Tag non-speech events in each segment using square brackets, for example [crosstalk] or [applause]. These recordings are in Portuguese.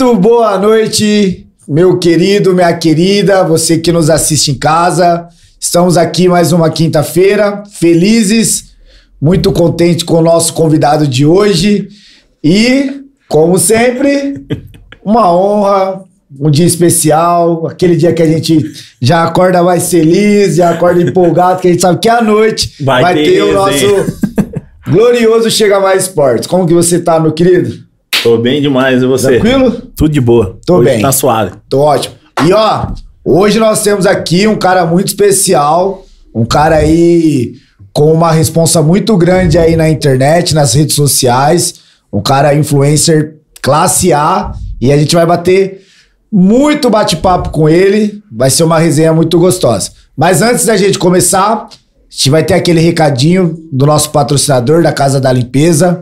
Muito boa noite, meu querido, minha querida, você que nos assiste em casa. Estamos aqui mais uma quinta-feira, felizes, muito contente com o nosso convidado de hoje e, como sempre, uma honra, um dia especial, aquele dia que a gente já acorda mais feliz, já acorda empolgado, que a gente sabe que à noite vai, Vai ter, ter o nosso glorioso Chega Mais Esportes. Como que você tá, meu querido? Tô bem demais, e você? Tranquilo? Tudo de boa. Tô Hoje bem. Tá suave. Tô ótimo. E ó, hoje nós temos aqui um cara muito especial, um cara aí com uma responsa muito grande aí na internet, nas redes sociais, um cara influencer classe A, e a gente vai bater muito bate-papo com ele, vai ser uma resenha muito gostosa. Mas antes da gente começar, a gente vai ter aquele recadinho do nosso patrocinador da Casa da Limpeza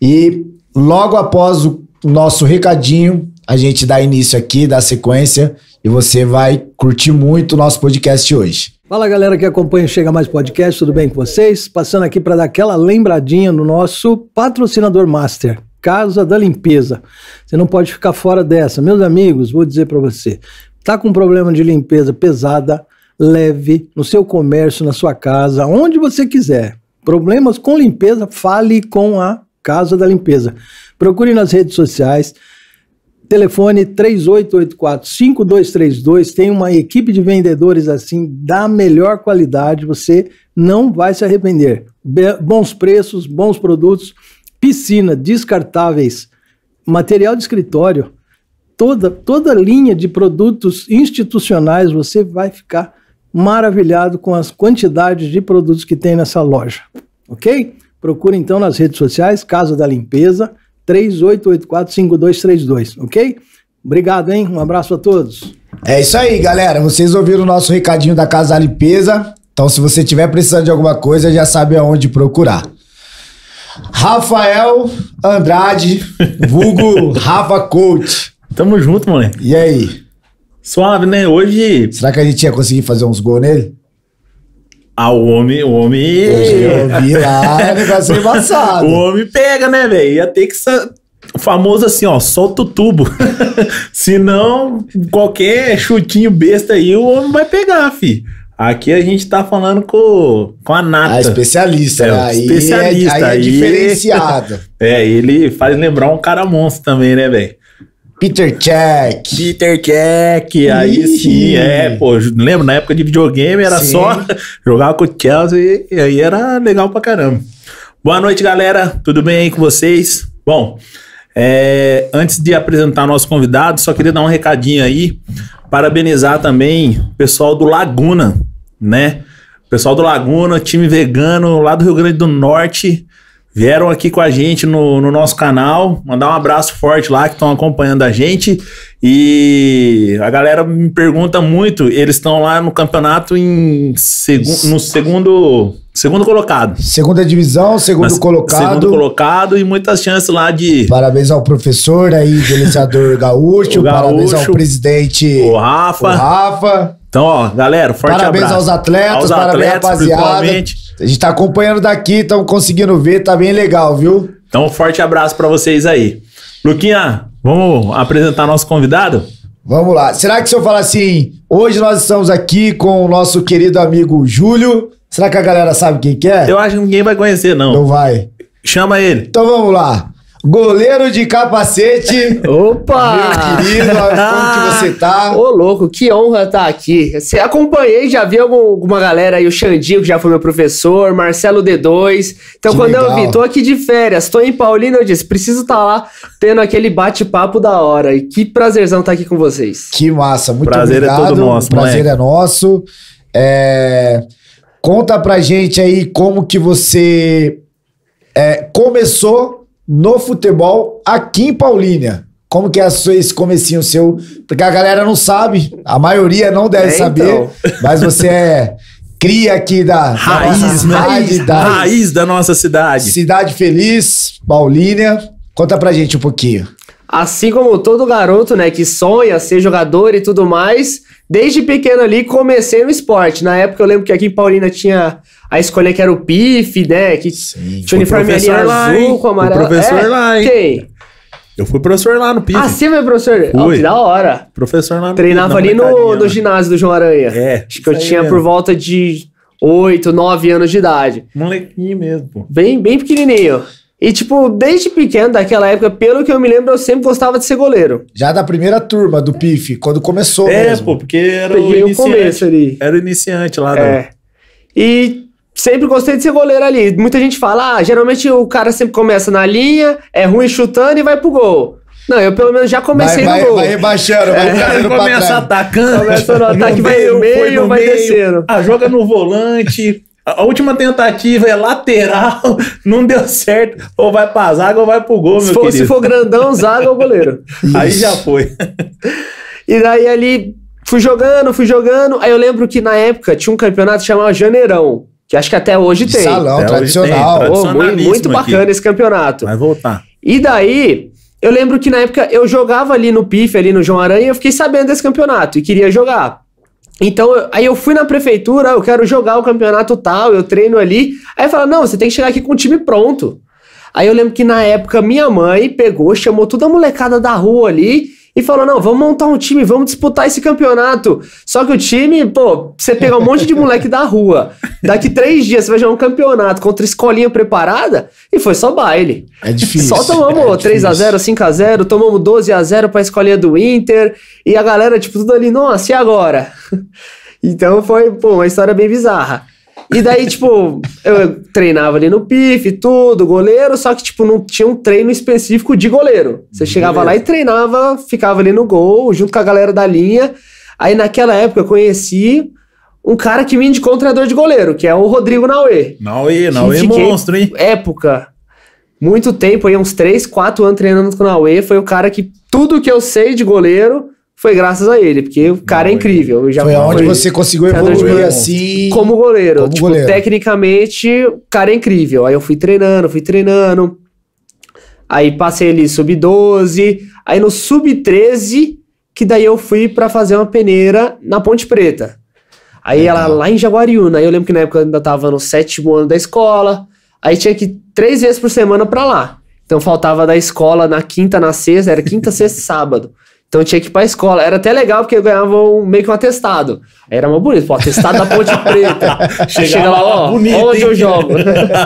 e logo após o nosso recadinho, a gente dá início aqui, dá sequência e você vai curtir muito o nosso podcast hoje. Fala galera que acompanha o Chega Mais Podcast, tudo bem com vocês? Passando aqui para dar aquela lembradinha no nosso patrocinador master, Casa da Limpeza. Você não pode ficar fora dessa. Meus amigos, vou dizer para você, tá com problema de limpeza pesada, leve no seu comércio, na sua casa, onde você quiser. Problemas com limpeza, fale com a Casa da Limpeza. Procure nas redes sociais, Telefone 3884-5232. Tem uma equipe de vendedores assim da melhor qualidade. Você não vai se arrepender. Be- bons preços, bons produtos, piscina, descartáveis, material de escritório, toda, toda linha de produtos institucionais. Você vai ficar maravilhado com as quantidades de produtos que tem nessa loja. Ok? Procure então nas redes sociais, Casa da Limpeza. 3884-5232, ok? Obrigado, hein? Um abraço a todos. É isso aí, galera. Vocês ouviram o nosso recadinho da Casa da Limpeza. Então, se você tiver precisando de alguma coisa, já sabe aonde procurar. Rafael Andrade, vulgo [laughs] Rafa Coach. Tamo junto, moleque. E aí? Suave, né? Hoje. Será que a gente ia conseguir fazer uns gols nele? Ah, o homem. O homem. Eu vi lá, é negócio embaçado. [laughs] O homem pega, né, velho? Ia ter que. O famoso assim, ó, solta o tubo. [laughs] Senão, qualquer chutinho besta aí, o homem vai pegar, fi. Aqui a gente tá falando com, com a Nata. A especialista, É, né? Aí especialista, É, aí é diferenciado. [laughs] É, ele faz lembrar um cara monstro também, né, velho? Peter Check. Peter Jack, aí Ih. sim, é, pô, lembro, na época de videogame era Sim. só [laughs] jogar com o Chelsea e aí era legal pra caramba. Boa noite, galera, tudo bem aí com vocês? Bom, é, antes de apresentar nosso convidado, só queria dar um recadinho aí, parabenizar também o pessoal do Laguna, né? O pessoal do Laguna, time vegano lá do Rio Grande do Norte, vieram aqui com a gente no, no nosso canal. Mandar um abraço forte lá que estão acompanhando a gente. E a galera me pergunta muito. Eles estão lá no campeonato em segu no segundo, segundo colocado. Segunda divisão, segundo Mas- colocado. Segundo colocado e muitas chances lá de Parabéns ao professor aí, delecionador [laughs] Gaúcho. O Parabéns Gaúcho. ao presidente o o Rafa. Rafa. Então, ó, galera, forte parabéns abraço. aos atletas, Aos parabéns atletas, rapaziada. principalmente. A gente tá acompanhando daqui, estamos conseguindo ver, tá bem legal, viu? Então, um forte abraço pra vocês aí. Luquinha, vamos apresentar nosso convidado? Vamos lá. Será que se eu falar assim, hoje nós estamos aqui com o nosso querido amigo Júlio, será que a galera sabe quem que é? Eu acho que ninguém vai conhecer, não. Não vai. Chama ele. Então vamos lá. Goleiro de capacete. Opa! Meu querido, [laughs] como que você tá? Ô, louco, que honra estar aqui. Você acompanhei, já vi algum- alguma galera aí, o Xandinho, que já foi meu professor, Marcelo D2. Então, Que quando eu legal. vi, tô aqui de férias, tô em Paulina, eu disse, preciso estar lá tendo aquele bate-papo da hora. E que prazerzão estar aqui com vocês. Que massa, muito Prazer é obrigado. todo nosso, prazer moleque. é nosso. É, Conta pra gente aí como que você é, começou no futebol aqui em Paulínia. Como que é esse comecinho seu? Porque a galera não sabe, a maioria não deve É, saber, então. mas você é cria aqui da, da Raiz, nossa né? cidade, da Raiz da nossa cidade. cidade feliz, Paulínia. Conta pra gente um pouquinho. Assim como todo garoto, né, que sonha ser jogador e tudo mais, desde pequeno ali comecei no esporte. Na época eu lembro que aqui em Paulina tinha a escolha que era o PIF, né, que Sim. tinha uniforme ali azul hein? com O amarelo. professor É, lá, hein? Quem? Eu fui professor lá no PIF. Ah, você foi professor? Fui. que da hora. Professor lá no Treinava PIF, ali no, no lá. ginásio do João Aranha. É, Acho que eu tinha mesmo. por volta de 8, 9 anos de idade. Molequinho mesmo, pô. Bem, bem pequenininho. E, tipo, desde pequeno, daquela época, pelo que eu me lembro, eu sempre gostava de ser goleiro. Já da primeira turma do PIF, quando começou É, mesmo. pô, porque era Peguei o o iniciante. começo ali. Era o iniciante lá. É. E sempre gostei de ser goleiro ali. Muita gente fala, ah, geralmente o cara sempre começa na linha, é ruim chutando e vai pro gol. Não, eu pelo menos já vai, comecei vai, no gol. vai rebaixando, vai pra começa trás. atacando. Começa no ataque, vai no foi meio, vai descendo. Ah, joga no volante. A a última tentativa é lateral, [laughs] não deu certo. Ou vai pra zaga ou vai pro gol, Se meu for, querido. se for grandão, zaga ou goleiro. [laughs] Aí já foi. [laughs] E daí ali, fui jogando, fui jogando. Aí eu lembro que na época tinha um campeonato chamado Janeirão, que acho que até hoje De tem. salão, Até tradicional. tem, Pô, muito, muito aqui. bacana esse campeonato. Vai voltar. E daí, eu lembro que na época eu jogava ali no PIF, ali no João Aranha, e eu fiquei sabendo desse campeonato e queria jogar. Então, eu- aí eu fui na prefeitura, eu quero jogar o campeonato tal, eu treino ali. Aí falaram, não, você tem que chegar aqui com o time pronto. Aí eu lembro que na época minha mãe pegou, chamou toda a molecada da rua ali e falou: não, vamos montar um time, vamos disputar esse campeonato. Só que o time, pô, você pegar um monte de moleque da rua, daqui três dias você vai jogar um campeonato contra escolinha preparada, e foi só baile. É difícil. Só tomamos é 3x0, 5x0, tomamos 12x0 pra escolinha do Inter. E a galera, tipo, tudo ali, nossa, e agora? [laughs] então foi, pô, uma história bem bizarra. E daí, tipo, eu treinava ali no PIF, tudo, goleiro, só que, tipo, não tinha um treino específico de goleiro. Você chegava lá e treinava, ficava ali no gol, junto com a galera da linha. Aí, naquela época, eu conheci um cara que me indicou um treinador de goleiro, que é o Rodrigo Nauê Não é, não é monstro, hein? época, muito tempo, aí uns 3, 4 anos treinando com o Naue, foi o cara que tudo que eu sei de goleiro foi graças a ele, porque o cara é Não, incrível. Eu já Foi aonde fui você conseguiu evoluir assim. como goleiro. como tipo, goleiro. tecnicamente, o cara é incrível. Aí eu fui treinando, fui treinando. Aí passei ali sub-12, aí no sub-13, que daí eu fui pra fazer uma peneira na Ponte Preta. Aí ela lá em Jaguariúna, aí eu lembro que na época eu ainda tava no sétimo ano da escola, aí tinha que ir três vezes por semana pra lá. Então faltava da escola na quinta, na sexta, era quinta, [laughs] sexta e sábado. Então eu tinha que ir pra escola. Era até legal porque eu ganhava um, meio que um atestado. Aí era uma bonito, pô, atestado da Ponte Preta. [laughs] Chega lá, ó, bonito, onde hein? eu jogo.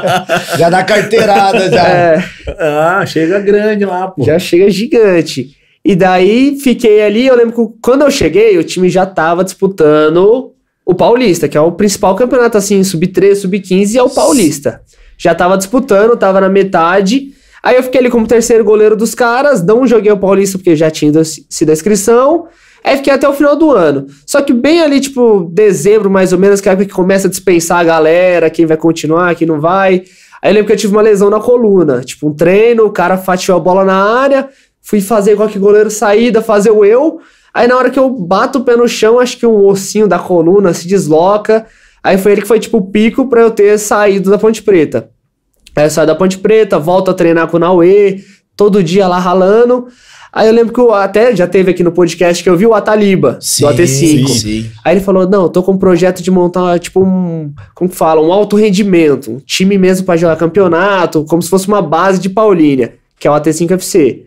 [laughs] Já dá carteirada, já. É, Ah, chega grande lá, pô. já chega gigante. E daí fiquei ali, eu lembro que quando eu cheguei, o time já tava disputando o Paulista, que é o principal campeonato assim, sub-13, sub-15, é o Paulista. Já tava disputando, tava na metade. Aí eu fiquei ali como terceiro goleiro dos caras, não joguei o Paulista porque já tinha ido- sido a inscrição. Aí fiquei até o final do ano. Só que bem ali, tipo, dezembro mais ou menos, que é a época que começa a dispensar a galera, quem vai continuar, quem não vai. Aí eu lembro que eu tive uma lesão na coluna. Tipo, um treino, o cara fatiou a bola na área, fui fazer igual que goleiro saída, fazer o eu. Aí na hora que eu bato o pé no chão, acho que um ossinho da coluna se desloca. Aí foi ele que foi tipo o pico pra eu ter saído da Ponte Preta. Aí eu saio da Ponte Preta, volto a treinar com o Naue, todo dia lá ralando. Aí eu lembro que eu até já teve aqui no podcast que eu vi o Ataliba, Sim, do AT5. sim. Aí ele falou: Não, eu tô com um projeto de montar, tipo, um. Como que fala? Um alto rendimento. Um time mesmo pra jogar campeonato, como se fosse uma base de Paulínia, que é o AT5 FC.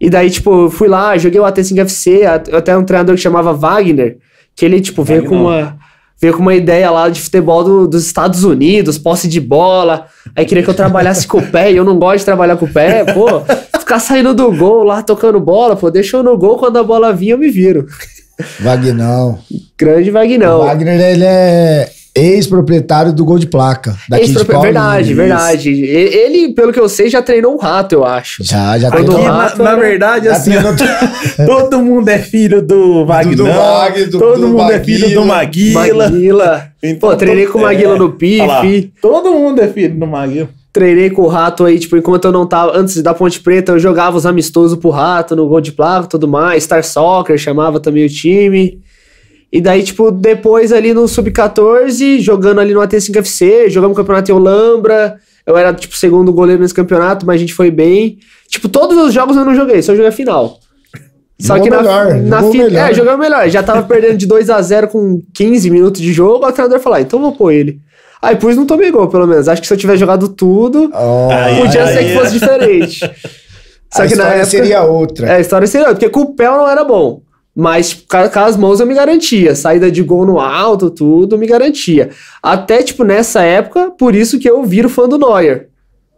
E daí, tipo, eu fui lá, joguei o AT5 FC, a- até um treinador que chamava Wagner, que ele, tipo, veio com Wagner. uma. Veio com uma ideia lá de futebol do- dos Estados Unidos, posse de bola. Aí queria que eu trabalhasse com o pé, e eu não gosto de trabalhar com o pé, pô. Ficar saindo do gol lá, tocando bola, pô, deixa eu no gol, quando a bola vinha, eu me viro. Vagnão. Grande Vagnão. O Wagner, ele é ex-proprietário do Gol de Placa. Daqui de Paulínia. verdade, Isso. verdade. Ele, pelo que eu sei, já treinou o rato, eu acho. Já, já treinou. o Aqui, rato na, na verdade, assim, [laughs] todo mundo é filho do Wagner. do Wagner, do- todo do mundo é filho do Maguila. Maguila. [laughs] Então, Pô, treinei com o Maguila é, no PIF. todo mundo é filho do Maguila. Treinei com o rato aí, tipo, enquanto eu não tava. Antes da Ponte Preta, eu jogava os amistosos pro rato no gol de placa e tudo mais. Star Soccer chamava também o time. E daí, tipo, depois ali no Sub-14, jogando ali no AT5 FC, jogamos campeonato em Olambra. Eu era, tipo, segundo goleiro nesse campeonato, mas a gente foi bem. Tipo, todos os jogos eu não joguei, só joguei a final. Só Jogou que na, melhor, na jogou fi- melhor. É, jogamos melhor. Já tava perdendo de 2 a 0 com 15 minutos de jogo, o treinador falou: ah, então vou pôr ele. Aí pus não tomei gol, pelo menos. Acho que se eu tivesse jogado tudo, Aí, podia aí, ser que é. fosse diferente. [laughs] Só a que na história época- seria outra. É, a história seria outra, porque com o pé não era bom. Mas com, as mãos eu me garantia. Saída de gol no alto, tudo, me garantia. Até, tipo, nessa época, por isso que eu viro fã do Neuer.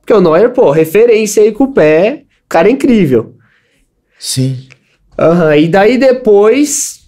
Porque o Neuer, pô, referência aí com o pé, o cara é incrível. Sim. Aham, e daí depois,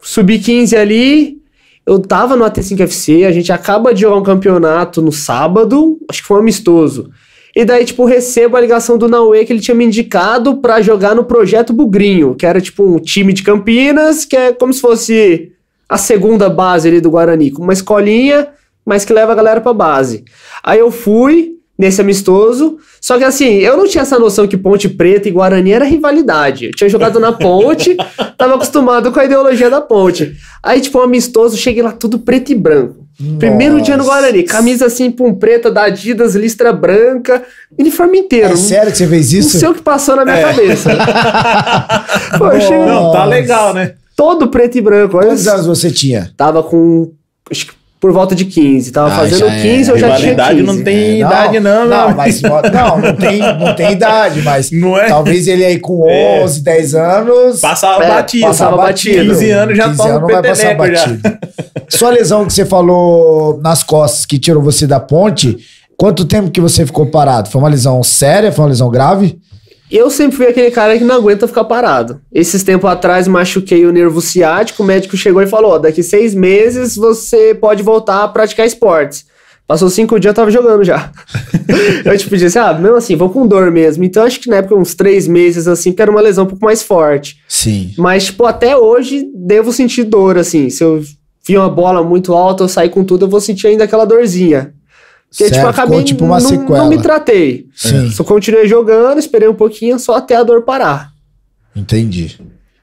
sub-15 ali, eu tava no AT5FC, a gente acaba de jogar um campeonato no sábado, acho que foi um amistoso. E daí, tipo, recebo a ligação do Naue que ele tinha me indicado pra jogar no Projeto Bugrinho, que era, tipo, um time de Campinas, que é como se fosse a segunda base ali do Guarani, com uma escolinha, mas que leva a galera pra base. Aí eu fui nesse amistoso, só que assim, eu não tinha essa noção que Ponte Preta e Guarani era rivalidade. Eu tinha jogado na Ponte, [laughs] tava acostumado com a ideologia da Ponte. Aí, tipo, um amistoso, cheguei lá tudo preto e branco. Primeiro dia no Nossa. Guarani, camisa assim, pum, preta da Adidas, listra branca, uniforme inteiro. É Não- sério que você fez não isso? sei o que passou na minha cabeça. [laughs] Pô, eu cheguei Não, tá Nossa. legal, né? todo preto e branco. Quantos anos você tinha? Tava com. Acho que por volta de 15. Tava Ah, fazendo já é. 15, eu já tinha Rivalidade 15. não tem É, idade, não, Não, amigo. mas [laughs] não, não tem, não tem idade, mas Não é? talvez ele aí com É. 11, 10 anos. Passava É, batido. passava batido. 15 anos já 15 toma anos um vai passar batido. Sua lesão que você falou nas costas, que tirou você da ponte, quanto tempo que você ficou parado? Foi uma lesão séria? Foi uma lesão grave? Eu sempre fui aquele cara que não aguenta ficar parado. Esses tempos atrás machuquei o nervo ciático, o médico chegou e falou: ó, daqui seis meses você pode voltar a praticar esportes. Passou cinco dias, eu tava jogando já. [laughs] eu tipo disse, ah, mesmo assim, vou com dor mesmo. Então acho que na época uns três meses assim, porque era uma lesão um pouco mais forte. Sim. Mas, tipo, até hoje devo sentir dor, assim. Se eu vi uma bola muito alta, eu sair com tudo, eu vou sentir ainda aquela dorzinha. Porque, tipo, Certo, eu acabei tipo uma não, sequela. não me tratei. Sim. Só continuei jogando, esperei um pouquinho, só até a dor parar. Entendi.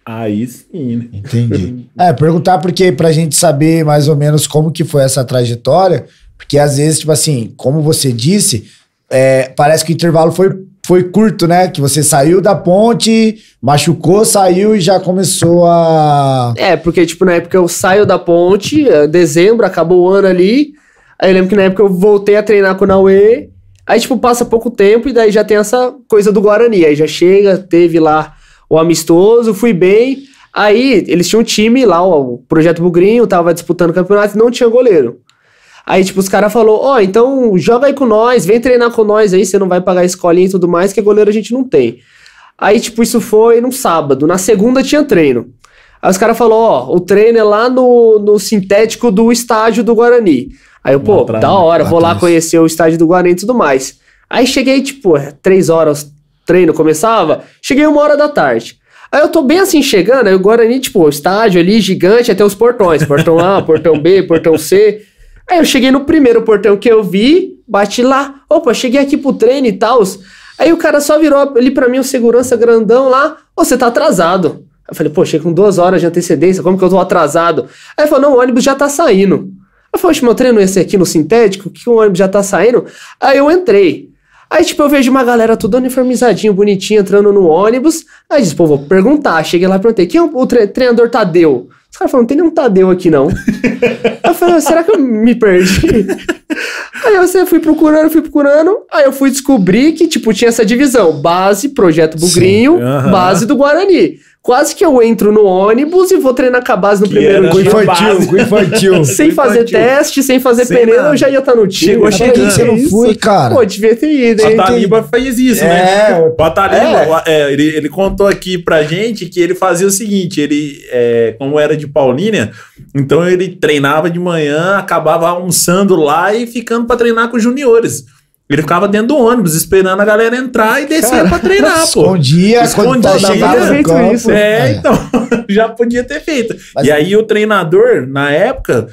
Aí sim, né? Entendi. [laughs] É, perguntar porque pra gente saber mais ou menos como que foi essa trajetória, porque às vezes, tipo assim, como você disse, é, parece que o intervalo foi, foi curto, né? Que você saiu da ponte, machucou, saiu e já começou a. É, porque, tipo, na época eu saio da ponte, é, dezembro, acabou o ano ali. Aí eu lembro que na época eu voltei a treinar com o Naue. Aí, tipo, passa pouco tempo e daí já tem essa coisa do Guarani. Aí já chega, teve lá o amistoso, fui bem. Aí eles tinham um time lá, o Projeto Bugrinho, tava disputando o campeonato e não tinha goleiro. Aí, tipo, os caras falaram, ó, então joga aí com nós, vem treinar com nós aí, você não vai pagar a escolinha e tudo mais, que goleiro a gente não tem. Aí, tipo, isso foi num sábado. Na segunda tinha treino. Aí os caras falaram, ó, o treino é lá no, no sintético do estádio do Guarani. Aí eu, pô, atrás, da hora, vou lá conhecer o estádio do Guarani e tudo mais. Aí cheguei, tipo, é, três horas, treino começava, cheguei uma hora da tarde. Aí eu tô bem assim chegando, aí o Guarani, tipo, o estádio ali gigante, até os portões, portão A, [laughs] portão B, portão C. Aí eu cheguei no primeiro portão que eu vi, bati lá, opa, cheguei aqui pro treino e tal. Aí o cara só virou ali pra mim, o segurança grandão lá, você tá atrasado. Eu falei, pô, cheguei com duas horas de antecedência, como que eu tô atrasado? Aí ele falou, não, o ônibus já tá saindo. Eu falei, meu treino ia ser aqui no sintético, que o ônibus já tá saindo? Aí eu entrei. Aí, tipo, eu vejo uma galera toda uniformizadinho, bonitinha, entrando no ônibus. Aí disse, pô, vou perguntar. Cheguei lá e perguntei, quem é o, tre- treinador Tadeu? Os caras falaram, não tem nenhum Tadeu aqui, não. eu falei, será que eu me perdi? aí eu fui procurando, fui procurando. Aí eu fui descobrir que, tipo, tinha essa divisão. Base, Projeto Bugrinho, aham. base do Guarani. Quase que eu entro no ônibus e vou treinar com a base no Que primeiro. Tinha infantil, com [laughs] infantil. [laughs] Sem fazer Infantil. teste, sem fazer Sem peneira, nada. eu já ia estar no time. Chegou Por que você não foi, cara? Pô, devia ter ido, hein? Taliba fez isso, É, né? o- Taliba, é, ele, ele contou aqui pra gente que ele fazia o seguinte: ele, é, como era de Paulínia, então ele treinava de manhã, acabava almoçando lá e ficando pra treinar com os juniores. Ele ficava dentro do ônibus, esperando a galera entrar e descia pra treinar, pô. Escondia, tá Escondia. campo. isso. É, então, [laughs] já podia ter feito. Mas- E aí o treinador, na época,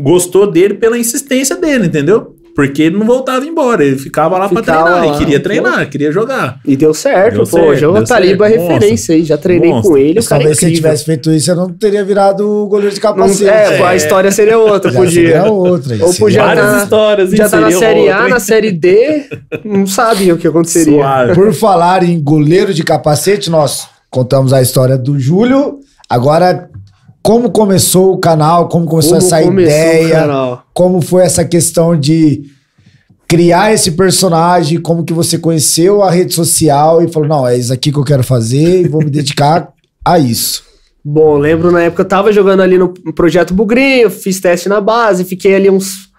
gostou dele pela insistência dele, entendeu? Porque ele não voltava embora, ele ficava lá pra Ficava treinar, lá, ele queria treinar, queria jogar. E deu certo, Deu pô. certo, João deu Taliba é referência aí. Já treinei Monstro. com ele, é talvez se incrível. tivesse feito isso, você não teria virado o goleiro de Não, capacete. é, pô, a história seria outra, Já podia. seria outra. Ou podia. Várias tá- histórias? Já tá na série A, outra, hein? na série D, não sabia o que aconteceria. Suave. Por falar em goleiro de capacete, nós contamos a história do Júlio. Agora, como começou o canal, como começou Como essa começou ideia, como foi essa questão de criar esse personagem, como que você conheceu a rede social e falou, não, é isso aqui que eu quero fazer e vou me dedicar a isso. Bom, lembro na época eu tava jogando ali no projeto Bugrinho, fiz teste na base, fiquei ali uns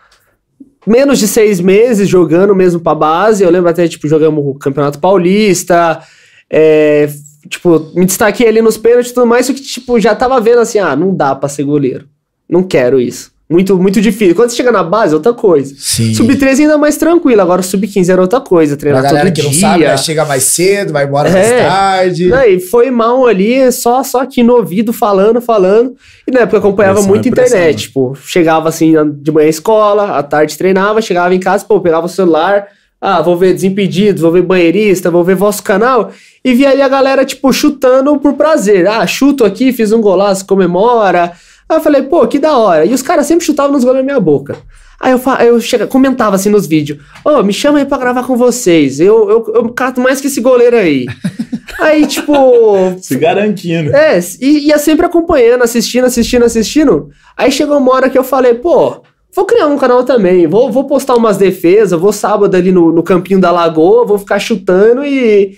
menos de seis meses jogando mesmo pra base. Eu lembro até, tipo, jogamos o Campeonato Paulista, é, tipo, me destaquei ali nos pênaltis e tudo mais, só que, tipo, já tava vendo assim, ah, não dá pra ser goleiro. Não quero isso. Muito, muito difícil. Quando você chega na base, é outra coisa. Sim. Sub-13 ainda mais tranquilo, agora sub-15 era outra coisa, Pra treinar galera todo que não sabe, né, chega mais cedo, vai embora mais É. tarde. Não, e foi mal ali, só, só aqui no ouvido, falando, falando. E na época eu acompanhava Pressão muito internet. Tipo, chegava assim de manhã à escola, à tarde treinava, chegava em casa, pô, pegava o celular. Ah, vou ver Desimpedidos, vou ver Banheirista, vou ver vosso canal. E via ali a galera, tipo, chutando por prazer. Ah, chuto aqui, fiz um golaço, comemora. Aí eu falei, pô, que da hora. E os caras sempre chutavam nos gols na minha boca. Aí eu, eu chega, comentava assim nos vídeos: Ô, me chama aí pra gravar com vocês. Eu, eu, eu cato mais que esse goleiro aí. [laughs] aí, tipo. Se garantindo. É, e ia sempre acompanhando, assistindo, assistindo, assistindo. Aí chegou uma hora que eu falei, pô, vou criar um canal também. Vou, vou postar umas defesas, vou sábado ali no, no campinho da lagoa, vou ficar chutando e.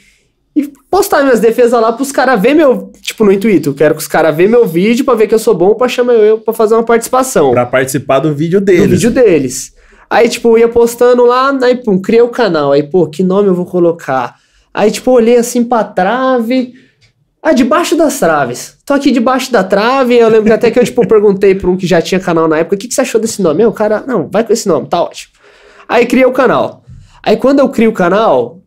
E postar minhas defesas lá pros caras ver meu. Tipo, no intuito. Quero que os caras vejam meu vídeo pra ver que eu sou bom pra chamar eu pra fazer uma participação Pra participar do vídeo do deles. vídeo deles. Aí, tipo, eu ia postando lá, aí, pum, criei o canal. Aí, pô, que nome eu vou colocar? Aí, tipo, olhei assim pra trave. Ah, debaixo das traves. Tô aqui debaixo da trave. Eu lembro que até que eu, tipo, perguntei pra um que já tinha canal na época: o que, que você achou desse nome? O cara, não, vai com esse nome, tá ótimo. Aí, criei o canal. Aí, quando eu crio o canal,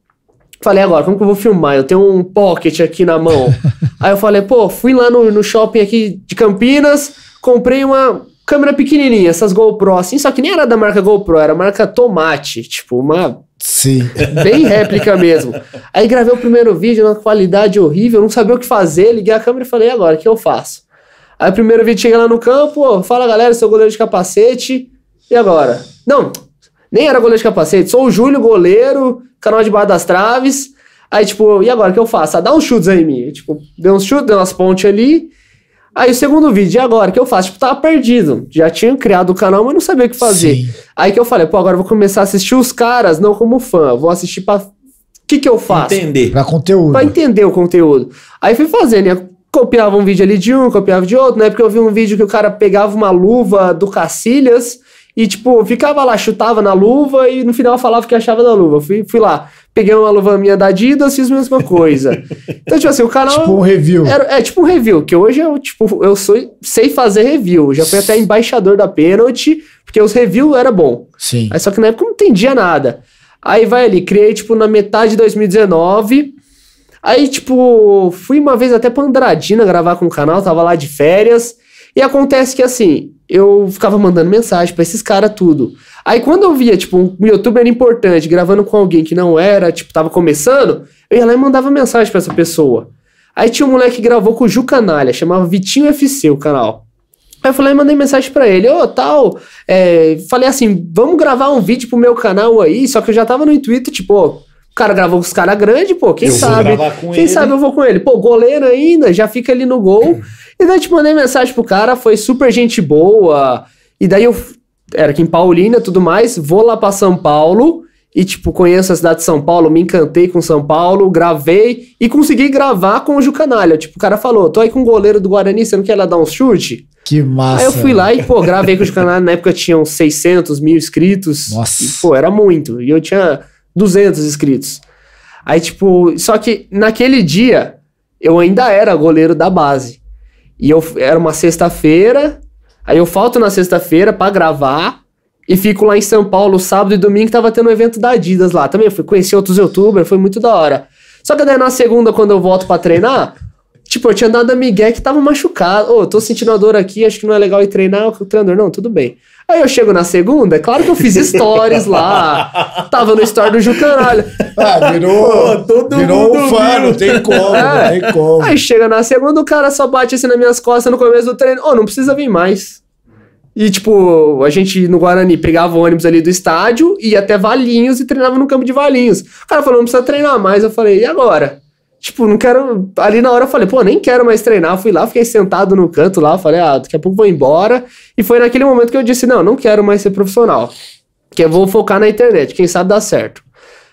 falei, agora, como que eu vou filmar? Eu tenho um pocket aqui na mão. [laughs] Aí eu falei, pô, fui lá no, no shopping aqui de Campinas, comprei uma câmera pequenininha, essas GoPro assim, só que nem era da marca GoPro, era a marca Tomate, tipo, uma Sim. bem réplica mesmo. Aí gravei o primeiro vídeo numa qualidade horrível, não sabia o que fazer, liguei a câmera e falei, agora, o que eu faço? Aí o primeiro vídeo chega lá no campo, fala galera, sou goleiro de capacete, e agora? Não, nem era goleiro de capacete, sou o Júlio, goleiro, canal de bar das traves. Aí, tipo, e agora o que eu faço? Ah, dá uns chutes aí em mim. Tipo, deu uns chutes, deu umas pontes ali. Aí o segundo vídeo, e agora o que eu faço? Tipo, tava perdido. Já tinha criado o canal, mas não sabia o que fazer. Sim. Aí que eu falei, pô, agora eu vou começar a assistir os caras, não como fã. Eu Vou assistir pra. O que que eu faço? Entender. Pra conteúdo. Pra entender o conteúdo. Aí fui fazendo, ia copiava um vídeo ali de um, copiava de outro. Na época eu vi um vídeo que o cara pegava uma luva do Cacilhas e, tipo, ficava lá, chutava na luva e no final falava o que achava da luva. Fui, fui lá, peguei uma luva minha da Adidas, fiz a mesma coisa. [laughs] então, tipo assim, o canal. Tipo um review. Era, é tipo um review, que hoje eu, tipo, eu sou, sei fazer review. Já fui até embaixador da pênalti, porque os reviews era bom. Sim. Aí só que na época eu não entendia nada. Aí vai ali, criei, tipo, na metade de 2019. Aí, tipo, fui uma vez até pra Andradina gravar com o canal, tava lá de férias. E acontece que, assim, eu ficava mandando mensagem pra esses caras tudo. Aí quando eu via, tipo, um youtuber importante gravando com alguém que não era, tipo, tava começando, eu ia lá e mandava mensagem pra essa pessoa. Aí tinha um moleque que gravou com o Ju Canalha, chamava Vitinho FC o canal. Aí eu falei, mandei mensagem pra ele, ô, tal, é, falei assim, vamos gravar um vídeo pro meu canal aí, só que eu já tava no intuito, tipo, ó, o cara gravou com os caras grandes, pô, quem Eu sabe? Quem ele. sabe eu vou com ele. Pô, goleiro ainda, já fica ali no gol. [clears throat] E daí, tipo, mandei mensagem pro cara, foi super gente boa. E daí eu, era aqui em Paulínia e tudo mais, vou lá pra São Paulo e, tipo, conheço a cidade de São Paulo, me encantei com São Paulo, gravei e consegui gravar com o Ju Canalha. Tipo, o cara falou, tô aí com o goleiro do Guarani, você não quer lá dar um chute? Que massa. Aí eu fui lá e, pô, gravei com o Ju Canalha, na época tinham 600 mil inscritos. Nossa. E, pô, era muito. E eu tinha 200 inscritos. Aí, tipo, só que naquele dia eu ainda era goleiro da base. E eu era uma sexta-feira, aí eu falto na sexta-feira pra gravar e fico lá em São Paulo sábado e domingo tava tendo um evento da Adidas lá. Também fui conhecer outros youtubers, foi muito da hora. Só que daí na segunda quando eu volto pra treinar, tipo, eu tinha dado a migué que tava machucado. Ô, tô sentindo a dor aqui, acho que não é legal ir treinar. O treinador, não, tudo bem. Aí eu chego na segunda, é claro que eu fiz stories lá. [laughs] Tava no story do Ju Canalha. Ah, virou, Pô, todo virou um fã, não tem como, É. não tem como. Aí chega na segunda, o cara só bate assim nas minhas costas no começo do treino. Ô, não precisa vir mais. E, tipo, a gente no Guarani pegava o ônibus ali do estádio, ia até Valinhos e treinava no campo de Valinhos. O cara falou, não precisa treinar mais. Eu falei, e agora? Tipo, não quero. Ali na hora eu falei, pô, nem quero mais treinar. Fui lá, fiquei sentado no canto lá. Falei, ah, daqui a pouco vou embora. E foi naquele momento que eu disse, não, não quero mais ser profissional. Que eu vou focar na internet, quem sabe dá certo.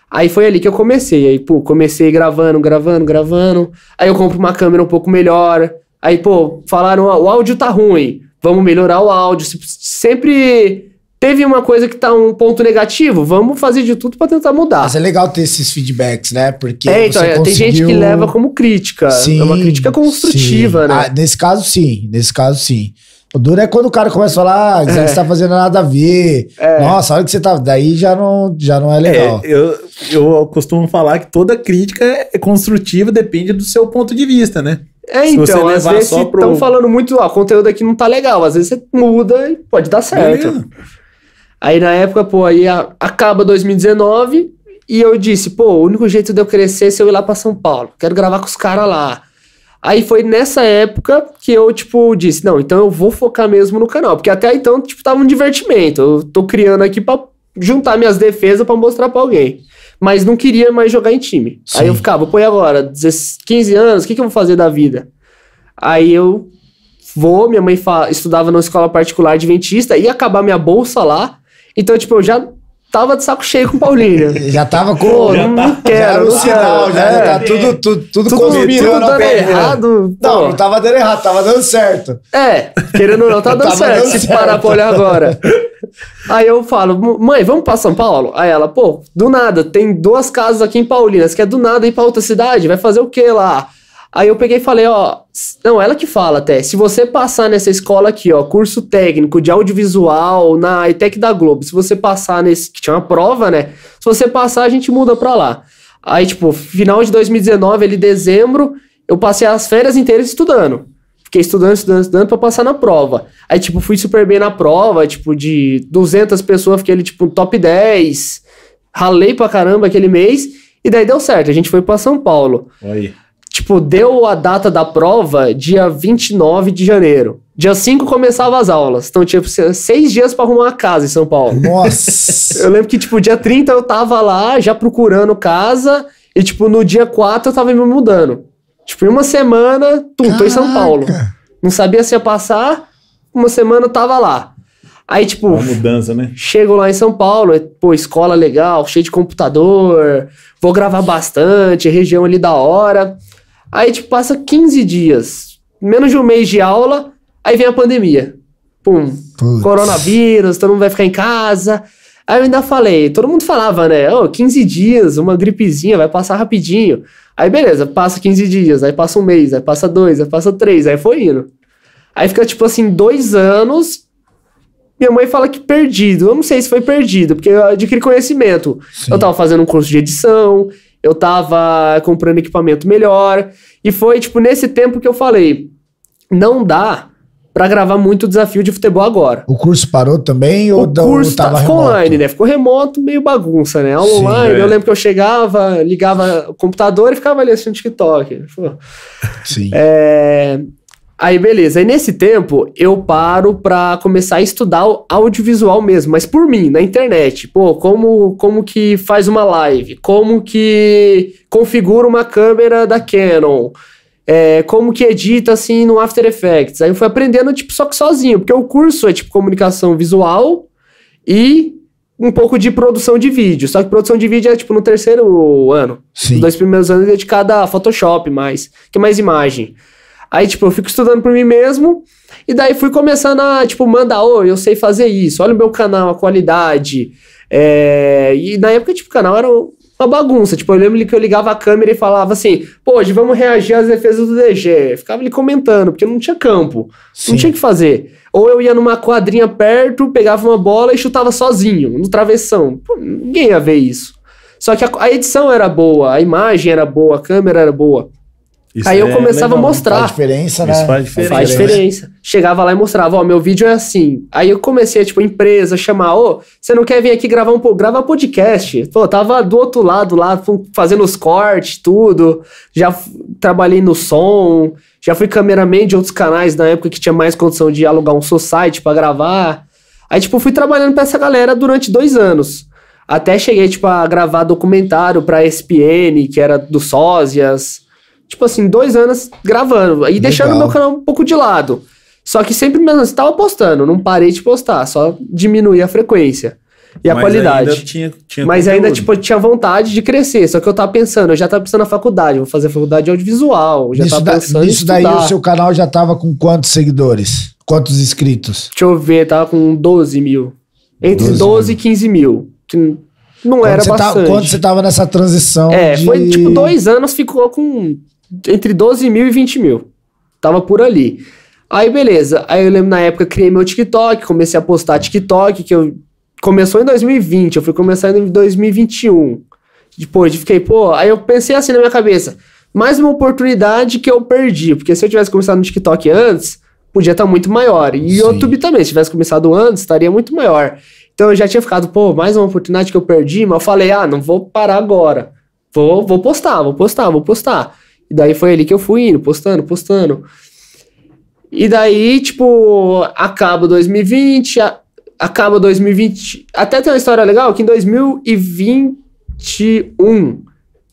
Aí foi ali que eu comecei. Aí, pô, comecei gravando, gravando, gravando. Aí eu compro uma câmera um pouco melhor. Aí, pô, falaram, o áudio tá ruim. Vamos melhorar o áudio. Se- Sempre teve uma coisa que tá um ponto negativo. Vamos fazer de tudo pra tentar mudar. Mas é legal ter esses feedbacks, né? Porque É, então, você é, tem gente que conseguiu- leva como crítica. é uma crítica construtiva, sim. né? Ah, nesse caso, sim. Nesse caso, sim. O duro é quando o cara começa a falar, ah, aí É. que você tá fazendo nada a ver. Nossa, olha que você tá. Daí já não, já não é legal. É, eu, eu costumo falar que toda crítica é construtiva, depende do seu ponto de vista, né? É, Se você então, às vezes estão pro- falando muito, ó, o conteúdo aqui não tá legal. Às vezes você muda e pode dar certo. Beleza. Aí na época, pô, aí a- acaba 2019 e eu disse, pô, o único jeito de eu crescer é se eu ir lá pra São Paulo. Quero gravar com os caras lá. Aí foi nessa época que eu, tipo, disse, não, então eu vou focar mesmo no canal. Porque até então, tipo, tava um divertimento. Eu tô criando aqui pra juntar minhas defesas pra mostrar pra alguém. Mas não queria mais jogar em time. Sim. Aí eu ficava, pô, e agora? 16, 15 anos, o que, que eu vou fazer da vida? Aí eu vou, minha mãe estudava numa escola particular adventista, ia acabar minha bolsa lá. Então, tipo, eu já tava de saco cheio com o Paulinho. [laughs] Já tava com. Pô, já não, tá- não já quero, era o não sinal, já, É, já tá tudo, tudo, tudo, tudo, conspirando tudo dando errado. Não, pô. não tava dando errado, tava dando certo. É, querendo ou não, tá dando Tava certo dando se certo. parar pra olhar agora. Aí eu falo, mãe, vamos pra São Paulo? Aí ela, pô, do nada, tem duas casas aqui em Paulinas, quer do nada ir pra outra cidade? Vai fazer o quê lá? Aí eu peguei e falei, ó, não, ela que fala até, se você passar nessa escola aqui, ó, curso técnico de audiovisual na ETEC da Globo, se você passar nesse, que tinha uma prova, né? Se você passar, a gente muda pra lá. Aí, tipo, final de 2019, ali, dezembro, eu passei as férias inteiras estudando. Fiquei estudando, estudando, estudando pra passar na prova. Aí, tipo, fui super bem na prova, tipo, de 200 pessoas, fiquei ali, tipo, top 10. Ralei pra caramba aquele mês. E daí deu certo, a gente foi pra São Paulo. Aí. Tipo, deu a data da prova dia 29 de janeiro. Dia 5 começava as aulas. Então, tipo, seis dias pra arrumar uma casa em São Paulo. Nossa. Eu lembro que, tipo, dia 30 eu tava lá, já procurando casa, e, tipo, no dia 4 eu tava me mudando. Tipo, em uma semana, tum, tô em São Paulo. Não sabia se ia passar, uma semana eu tava lá. Aí, tipo, Uma mudança, né? chego lá em São Paulo, é, pô, escola legal, cheio de computador, vou gravar bastante, região ali da hora. Aí, tipo, passa 15 dias, menos de um mês de aula, aí vem a pandemia. Pum, Putz. coronavírus, todo mundo vai ficar em casa. Aí eu ainda falei, todo mundo falava, né? Ô, 15 dias, uma gripezinha, vai passar rapidinho. Aí beleza, passa 15 dias, aí passa um mês, aí passa dois, aí passa três, aí foi indo. Aí fica tipo assim, dois anos. Minha mãe fala que perdido. Eu não sei se foi perdido, porque eu adquiri conhecimento. Sim. Eu tava fazendo um curso de edição, eu tava comprando equipamento melhor. E foi, tipo, nesse tempo que eu falei: não dá pra gravar muito desafio de futebol agora. O curso parou também ou O curso tá, tava ficou remoto? online, né? Ficou remoto, meio bagunça, né? Sim, online, é. eu lembro que eu chegava, ligava o computador e ficava ali assistindo TikTok. Sim. É, Aí, beleza. Aí, nesse tempo, eu paro pra começar a estudar o audiovisual mesmo, mas por mim, na internet. Pô, como, como que faz uma live? Como que configura uma câmera da Canon? É, como que edita, assim, no After Effects? Aí eu fui aprendendo, tipo, só que sozinho, porque o curso é, tipo, comunicação visual e um pouco de produção de vídeo. Só que produção de vídeo é, tipo, no terceiro ano. Sim. Os dois primeiros anos é dedicado a Photoshop mais, que é mais imagem. Aí, tipo, eu fico estudando por mim mesmo, e daí fui começando a, tipo, mandar, ô, eu sei fazer isso, olha o meu canal, a qualidade. É, E na época, tipo, o canal era uma bagunça. Tipo, eu lembro que eu ligava a câmera e falava assim, pô, hoje vamos reagir às defesas do DG. Eu ficava ali comentando, porque não tinha campo. Sim. Não tinha o que fazer. Ou eu ia numa quadrinha perto, pegava uma bola e chutava sozinho, no travessão. Pô, ninguém ia ver isso. Só que a, a edição era boa, a imagem era boa, a câmera era boa. Isso Aí eu é começava legal. a mostrar. Faz diferença, né? Isso faz diferença. Faz diferença. Chegava lá e mostrava, ó, meu vídeo é assim. Aí eu comecei, tipo, empresa, chamar, ô, você não quer vir aqui gravar um pouco? Grava podcast. Pô, tava do outro lado lá, fazendo os cortes, tudo. Já trabalhei no som, já fui cameraman de outros canais na época que tinha mais condição de alugar um society pra gravar. Aí, tipo, fui trabalhando pra essa galera durante dois anos. Até cheguei, tipo, a gravar documentário pra ESPN, que era do Sósias. Tipo assim, dois anos gravando. E deixando o Legal. meu canal um pouco de lado. Só que sempre mesmo assim, tava postando. Não parei de postar, só diminuí a frequência. e a Mas qualidade. ainda tinha, tinha Mas ainda, tipo, tinha vontade de crescer. Só que eu tava pensando, eu já tava pensando na faculdade, vou fazer faculdade de audiovisual. Já Nisso, tava pensando em nisso daí o seu canal já tava com quantos seguidores? Quantos inscritos? Deixa eu ver, tava com 12 mil. Entre 12 12, e 15 mil. Que não Quando era você tá- bastante. quando você tava nessa transição É, de- foi tipo dois anos, ficou com entre 12 mil e 20 mil. Tava por ali. Aí, beleza. Aí eu lembro na época criei meu TikTok, comecei a postar TikTok, que eu. Começou em 2020, eu fui começar em 2021. Depois, fiquei, pô. Aí eu pensei assim na minha cabeça: mais uma oportunidade que eu perdi. Porque se eu tivesse começado no TikTok antes, podia estar muito maior. E Sim. o YouTube também, se tivesse começado antes, estaria muito maior. Então eu já tinha ficado, pô, mais uma oportunidade que eu perdi, mas eu falei, ah, não vou parar agora. Vou, vou postar, vou postar, vou postar. E daí foi ali que eu fui indo, postando, postando. E daí, tipo, acaba 2020, a- acaba 2020. Até tem uma história legal que em 2021,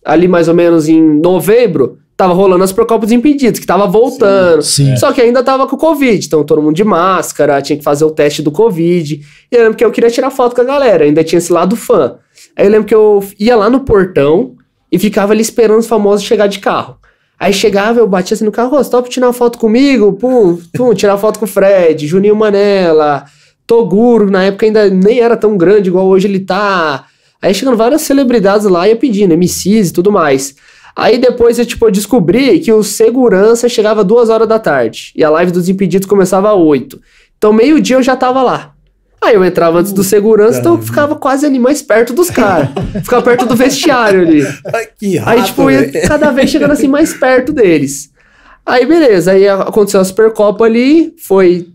ali mais ou menos em novembro, tava rolando as Procopos Impedidos, que tava voltando. Sim. Só que ainda tava com o Covid, então todo mundo de máscara, tinha que fazer o teste do Covid. E eu lembro que eu queria tirar foto com a galera, ainda tinha esse lado fã. Aí eu lembro que eu ia lá no portão e ficava ali esperando os famosos chegar de carro. Aí chegava, eu batia assim no carro, ô, stop tirar uma foto comigo, pum, pum, tirar foto com o Fred, Juninho Manela, Toguro, na época ainda nem era tão grande igual hoje ele tá. Aí chegando várias celebridades lá e ia pedindo, MCs e tudo mais. Aí depois eu, tipo, descobri que o segurança chegava duas horas da tarde e a live dos impedidos começava às 8. Então meio-dia eu já tava lá. Aí eu entrava antes do segurança, então eu ficava quase ali mais perto dos caras. [laughs] ficava perto do vestiário ali. Que Aí, rato, tipo, ia cada vez chegando assim mais perto deles. Aí, beleza. Aí aconteceu a Supercopa ali, foi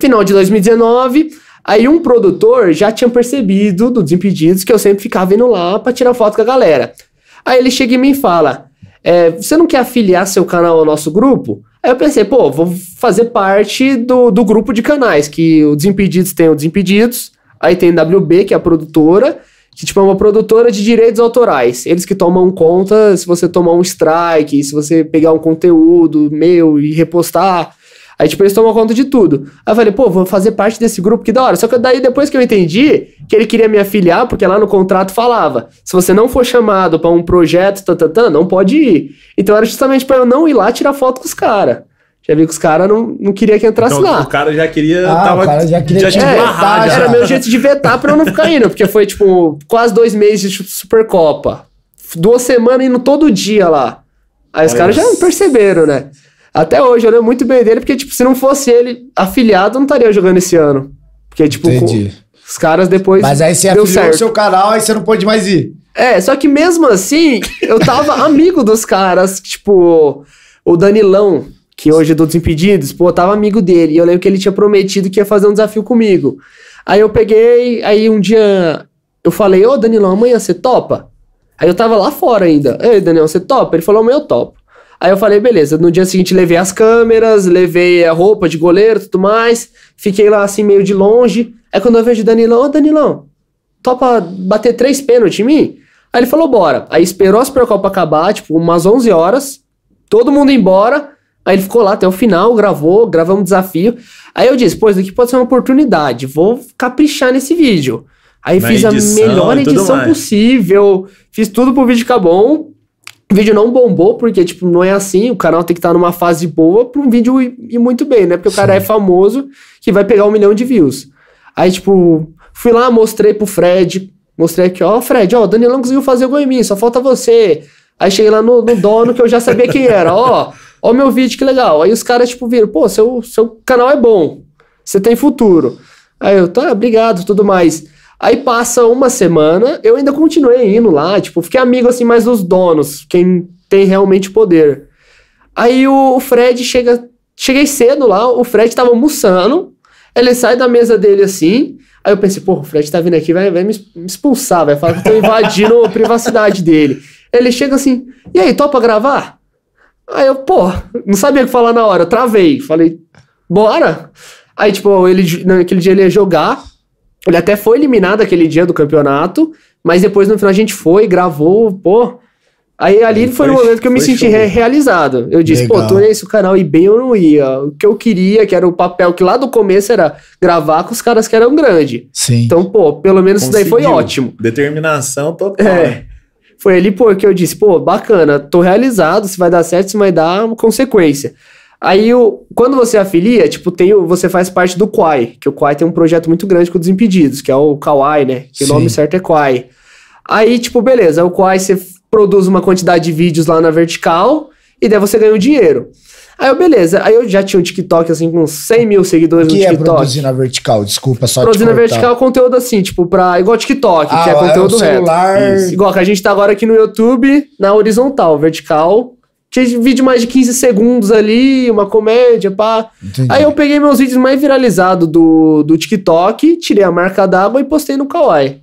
final de 2019. Aí um produtor já tinha percebido do Desimpedidos que eu sempre ficava indo lá pra tirar foto com a galera. Aí ele chega em mim e fala: é, Você não quer afiliar seu canal ao nosso grupo? Aí eu pensei, pô, vou fazer parte do, do grupo de canais, que o Desimpedidos tem o Desimpedidos, aí tem WB, que é a produtora, que tipo é uma produtora de direitos autorais. Eles que tomam conta se você tomar um strike, se você pegar um conteúdo meu e repostar. Aí, tipo, eles tomam conta de tudo. Aí eu falei, pô, vou fazer parte desse grupo, que da hora. Só que daí, depois que eu entendi que ele queria me afiliar, porque lá no contrato falava, se você não for chamado pra um projeto, tatatã, não pode ir. Então era justamente pra eu não ir lá tirar foto com os caras. Já vi que os caras não, não queriam que entrasse Então, lá. o cara já queria. Ah, tava, o cara já queria te tinha É, barrado, já. era meu jeito de vetar pra eu não ficar indo, porque foi, tipo, quase dois meses de Supercopa. Duas semanas indo todo dia lá. Aí os Olha caras já perceberam, né? Até hoje eu lembro muito bem dele, porque, tipo, se não fosse ele afiliado, eu não estaria jogando esse ano. Porque, tipo, com- os caras depois. Mas aí você deu afiliou o certo. seu canal, aí você não pôde mais ir. É, só que mesmo assim, eu tava [laughs] amigo dos caras, tipo, o Danilão, que hoje é do Desimpedidos, pô, eu tava amigo dele. E eu lembro que ele tinha prometido que ia fazer um desafio comigo. Aí eu peguei, aí um dia eu falei, ô Danilão, amanhã você topa? Aí eu tava lá fora ainda. Ei, Daniel, você topa? Ele falou, amanhã eu topo. Aí eu falei, beleza. No dia seguinte levei as câmeras, levei a roupa de goleiro e tudo mais. Fiquei lá assim meio de longe. Aí quando eu vejo o Danilão, ô Danilão, topa bater três pênaltis em mim? Aí ele falou, bora. Aí esperou a Supercopa acabar, tipo, umas 11 horas, todo mundo embora. Aí ele ficou lá até o final, gravou, gravamos um desafio. Aí eu disse, pô, isso aqui pode ser uma oportunidade, vou caprichar nesse vídeo. Aí Na fiz a edição melhor e tudo edição mais. possível, fiz tudo pro vídeo ficar bom. O vídeo não bombou, porque, tipo, não é assim, o canal tem que estar numa fase boa pra um vídeo ir, ir muito bem, né? Porque o cara é famoso que vai pegar um milhão de views. Aí, tipo, fui lá, mostrei pro Fred, mostrei aqui, ó, Fred, ó, o Danilão conseguiu fazer gol em mim, só falta você. Aí cheguei lá no, no dono que eu já sabia quem era, ó, ó o meu vídeo, que legal. Aí os caras, tipo, viram, pô, seu, seu canal é bom, você tem futuro. Aí eu, tá, obrigado, tudo mais. Aí passa uma semana, eu ainda continuei indo lá, tipo, fiquei amigo assim mais dos donos, quem tem realmente poder. Aí o, Fred chega, cheguei cedo lá, o Fred tava almoçando, ele sai da mesa dele assim, aí eu pensei, pô, o Fred tá vindo aqui, vai, vai me expulsar, vai falar que eu tô invadindo a privacidade dele. Ele chega assim, e aí, topa gravar? Aí eu, pô, não sabia o que falar na hora, eu travei, falei, bora? Aí, tipo, ele, naquele dia ele ia jogar, ele até foi eliminado aquele dia do campeonato, mas depois no final a gente foi, gravou, pô. Aí ali foi, foi- o momento que eu me senti re- realizado. Eu disse, Legal. pô, tô nesse canal e bem eu não ia. O que eu queria, que era o papel que lá do começo era gravar com os caras que eram grandes. Sim. Então, pô, pelo menos isso daí foi Conseguiu. ótimo. Determinação total. É. né? Foi ali, pô, que eu disse, pô, bacana, tô realizado, se vai dar certo, se vai dar uma consequência. Aí, o, quando você afilia, tipo, tem o, você faz parte do Quai, que o Quai tem um projeto muito grande com o Desimpedidos, que é o Kawaii, né? Que Sim. o nome certo é Quai. Aí, tipo, beleza, o Quai você produz uma quantidade de vídeos lá na vertical e daí você ganha o dinheiro. Aí, eu, beleza, aí eu já tinha um TikTok, assim, com 100 mil seguidores no que é TikTok. produzir na vertical? Desculpa, só Produzir na vertical conteúdo assim, tipo, pra. Igual TikTok, Ah, que é é conteúdo o celular. reto. Isso. Igual que a gente tá agora aqui no YouTube, na horizontal, vertical. Que vídeo mais de 15 segundos ali, uma comédia, pá. Entendi. Aí eu peguei meus vídeos mais viralizados do, do TikTok, tirei a marca d'água e postei no Kawaii.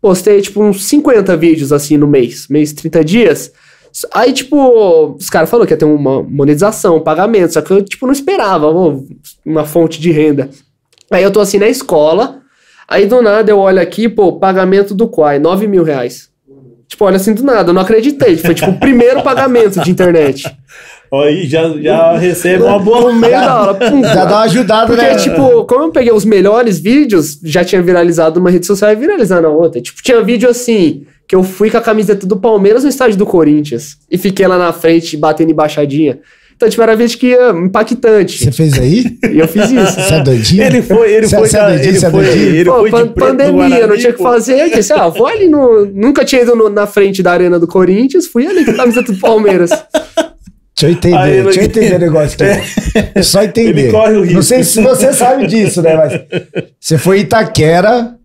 Postei, tipo, uns 50 vídeos, assim, no mês. Mês, 30 dias. Aí, tipo, os caras falaram que ia ter uma monetização, um pagamento. Só que eu, tipo, não esperava uma fonte de renda. Aí eu tô, assim, na escola. Aí, do nada, eu olho aqui, pô, pagamento do Quai, 9 mil reais. Tipo, olha assim, do nada, eu não acreditei. Foi, tipo, o primeiro pagamento de internet. [laughs] Aí já, já recebe uma boa. No meio da aula. [laughs] Pum, Já dá uma ajudada, porque, né? tipo, como eu peguei os melhores vídeos, já tinha viralizado numa rede social e viralizar na outra. Tipo, tinha vídeo assim, que eu fui com a camiseta do Palmeiras no estádio do Corinthians. E fiquei lá na frente, batendo embaixadinha. Então, tipo, era ia impactante. Você fez aí? E eu fiz isso. Você é doidinho? Ele foi, ele Você- foi, você é doidinho, ele é foi, doidinho? ele Pô, foi pan- pandemia, Guarani, não tinha o que fazer. Eu disse, ah, vou ali no. Nunca tinha ido no- na frente da arena do Corinthians, fui ali com a camiseta do Palmeiras. Deixa eu entender, Aí deixa eu entender o negócio aqui. [laughs] Só entender. Ele corre o risco. Não sei se você sabe disso, né? Mas você foi Itaquera,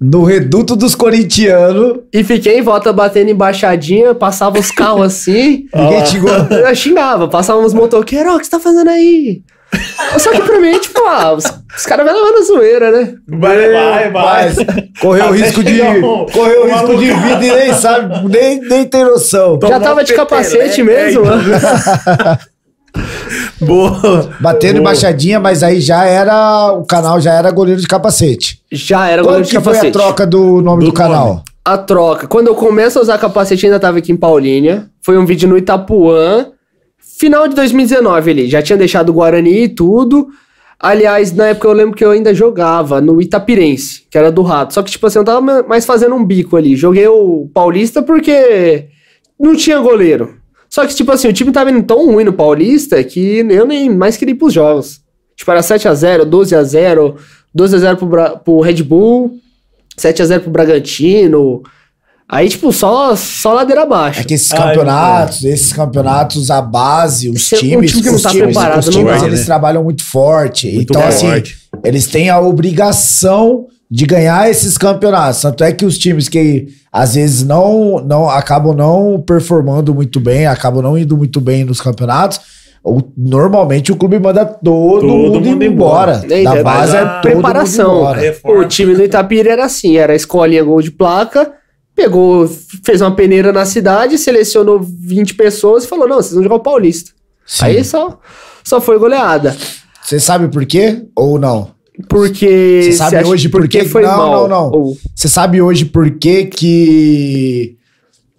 no reduto dos corintianos, E fiquei em volta batendo embaixadinha, passava os carros assim. [laughs] ninguém te igual. Eu xingava, passava uns motoqueiros, ó, o que você tá fazendo aí? Só que pra mim, tipo, ah, os, os caras vão levar na zoeira, né? Vai, vai, vai. Correu o risco de. um- Correu o risco de vida e nem sabe, nem, nem tem noção. Tomou Já tava de capacete mesmo, mano. [laughs] [laughs] Boa. Batendo Boa. embaixadinha, mas aí já era. O canal já era goleiro de capacete. Já era goleiro Quando de que foi capacete. a troca do nome do, Do canal? nome. A troca. Quando eu começo a usar capacete, ainda tava aqui em Paulínia. Foi um vídeo no Itapuã. Final de 2019 ali. Já tinha deixado o Guarani e tudo. Aliás, na época eu lembro que eu ainda jogava no Itapirense, que era do Rato. Só que, tipo assim, eu tava ma- mais fazendo um bico ali. Joguei o Paulista porque não tinha goleiro. Só que, tipo assim, o time tava indo tão ruim no Paulista que eu nem mais queria ir pros jogos. Tipo, era 7x0, 12x0, 12x0 pro, Bra- pro Red Bull, 7x0 pro Bragantino. Aí, tipo, só, só ladeira abaixo. É que esses Ai, campeonatos, esses campeonatos, a base, os Esse é um times, time que não os tá times, os não times, dá, eles né? trabalham muito forte. Muito então, forte. assim, eles têm a obrigação de ganhar esses campeonatos. Tanto é que os times que às vezes não, não acabam não performando muito bem, acabam não indo muito bem nos campeonatos. normalmente o clube manda todo, Todo mundo, mundo embora. embora. É, Da é, base é todo mundo preparação. O time do Itapira era assim, era a escolinha gol de placa, pegou, fez uma peneira na cidade, selecionou 20 pessoas e falou, não, vocês vão jogar o Paulista. Sim. Aí só, só foi goleada. Você sabe por quê ou não? Porque... Você sabe hoje por quê? foi Não, mal. não, não. Ou- Você sabe hoje por que, que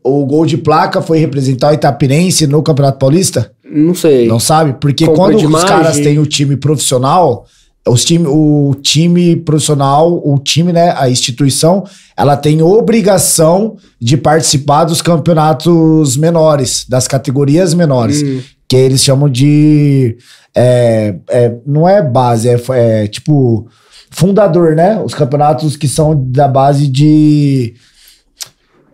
o gol de placa foi representar o Itapirense no Campeonato Paulista? não sei. Não sabe? Porque Compra quando os imagem. caras têm o time profissional, os time, o time profissional, o time, né, a instituição, ela tem obrigação de participar dos campeonatos menores, das categorias menores, Hum. Que eles chamam de é, é, não é base, é, é tipo fundador, né? Os campeonatos que são da base de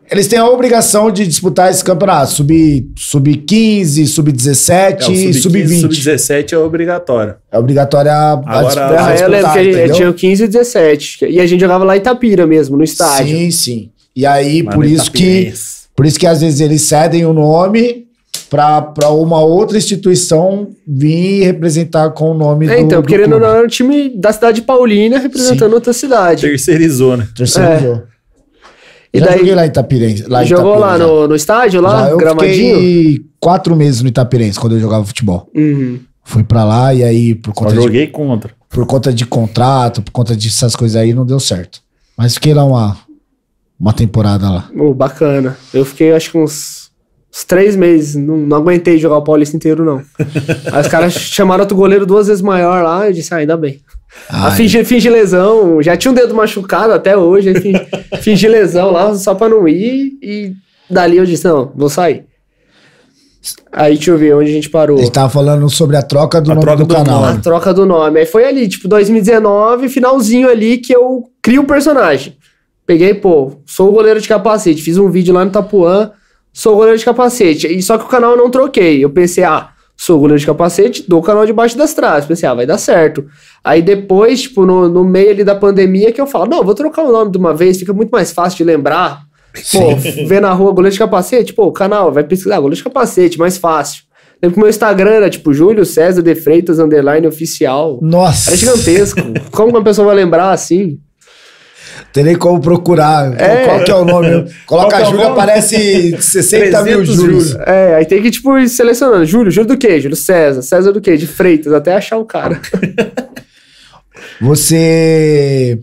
eles têm a obrigação de disputar esses campeonatos, sub sub 15, sub 17 É, o e sub 20. Sub-17 é obrigatório. É obrigatória a, a Agora, disputar, Ah, eu lembro que a gente tinha o 15 e 17. E a gente jogava lá em Itapira mesmo, no estádio. Sim, sim. E aí, Lá por isso que Itapirense. por isso que às vezes eles cedem o nome para uma outra instituição vir representar com o nome É, do então, do querendo ou não, era um time da cidade de Paulínia representando outra cidade. Terceirizou, né? Terceiro É. E já daí joguei lá em Itapirense. Lá em jogou lá no, no estádio, lá, Já eu gramadinho? fiquei quatro meses no Itapirense quando eu jogava futebol. Uhum. Fui pra lá e aí, por Só conta, de, joguei contra. por conta de contrato, por conta dessas coisas aí, não deu certo. Mas fiquei lá uma, uma temporada lá. Oh, bacana. Eu fiquei acho que uns Uns três meses. Não, não aguentei jogar o Paulista inteiro, não. [laughs] Aí os caras chamaram outro goleiro duas vezes maior lá. Eu disse, ah, ainda bem. Ai. Ah, fingi, fingi lesão. Já tinha um dedo machucado até hoje. Fingi, [laughs] fingi lesão lá só pra não ir. E dali eu disse, não, vou sair. Aí deixa eu ver onde a gente parou. A gente tava falando sobre a troca do A nome troca do, do canal. nome. A troca do nome. Aí foi ali, tipo, 2019, finalzinho ali, que eu crio um personagem. Peguei, pô, sou o goleiro de capacete. Fiz um vídeo lá no Tapuã, sou goleiro de capacete. E só que o canal eu não troquei. Eu pensei, ah, sou goleiro de capacete, dou o canal debaixo das traves. Pensei, ah, vai dar certo. Aí depois, tipo, no, no meio ali da pandemia, que eu falo, não, vou trocar o nome de uma vez, fica muito mais fácil de lembrar. Pô, [laughs] ver na rua goleiro de capacete, pô, o canal, vai pesquisar, goleiro de capacete, mais fácil. Lembro que o meu Instagram era tipo Júlio César de Freitas, underline oficial. Nossa. Era gigantesco. Como que uma pessoa vai lembrar assim? Tem nem como procurar. É. Qual que é o nome? Coloca é Júlio, nome? aparece 60 mil 300 Júlios. Júlios. É, aí tem que, tipo, ir selecionando. Júlio, Júlio do quê? Júlio César. César do quê? De Freitas, até achar o cara. [laughs] Você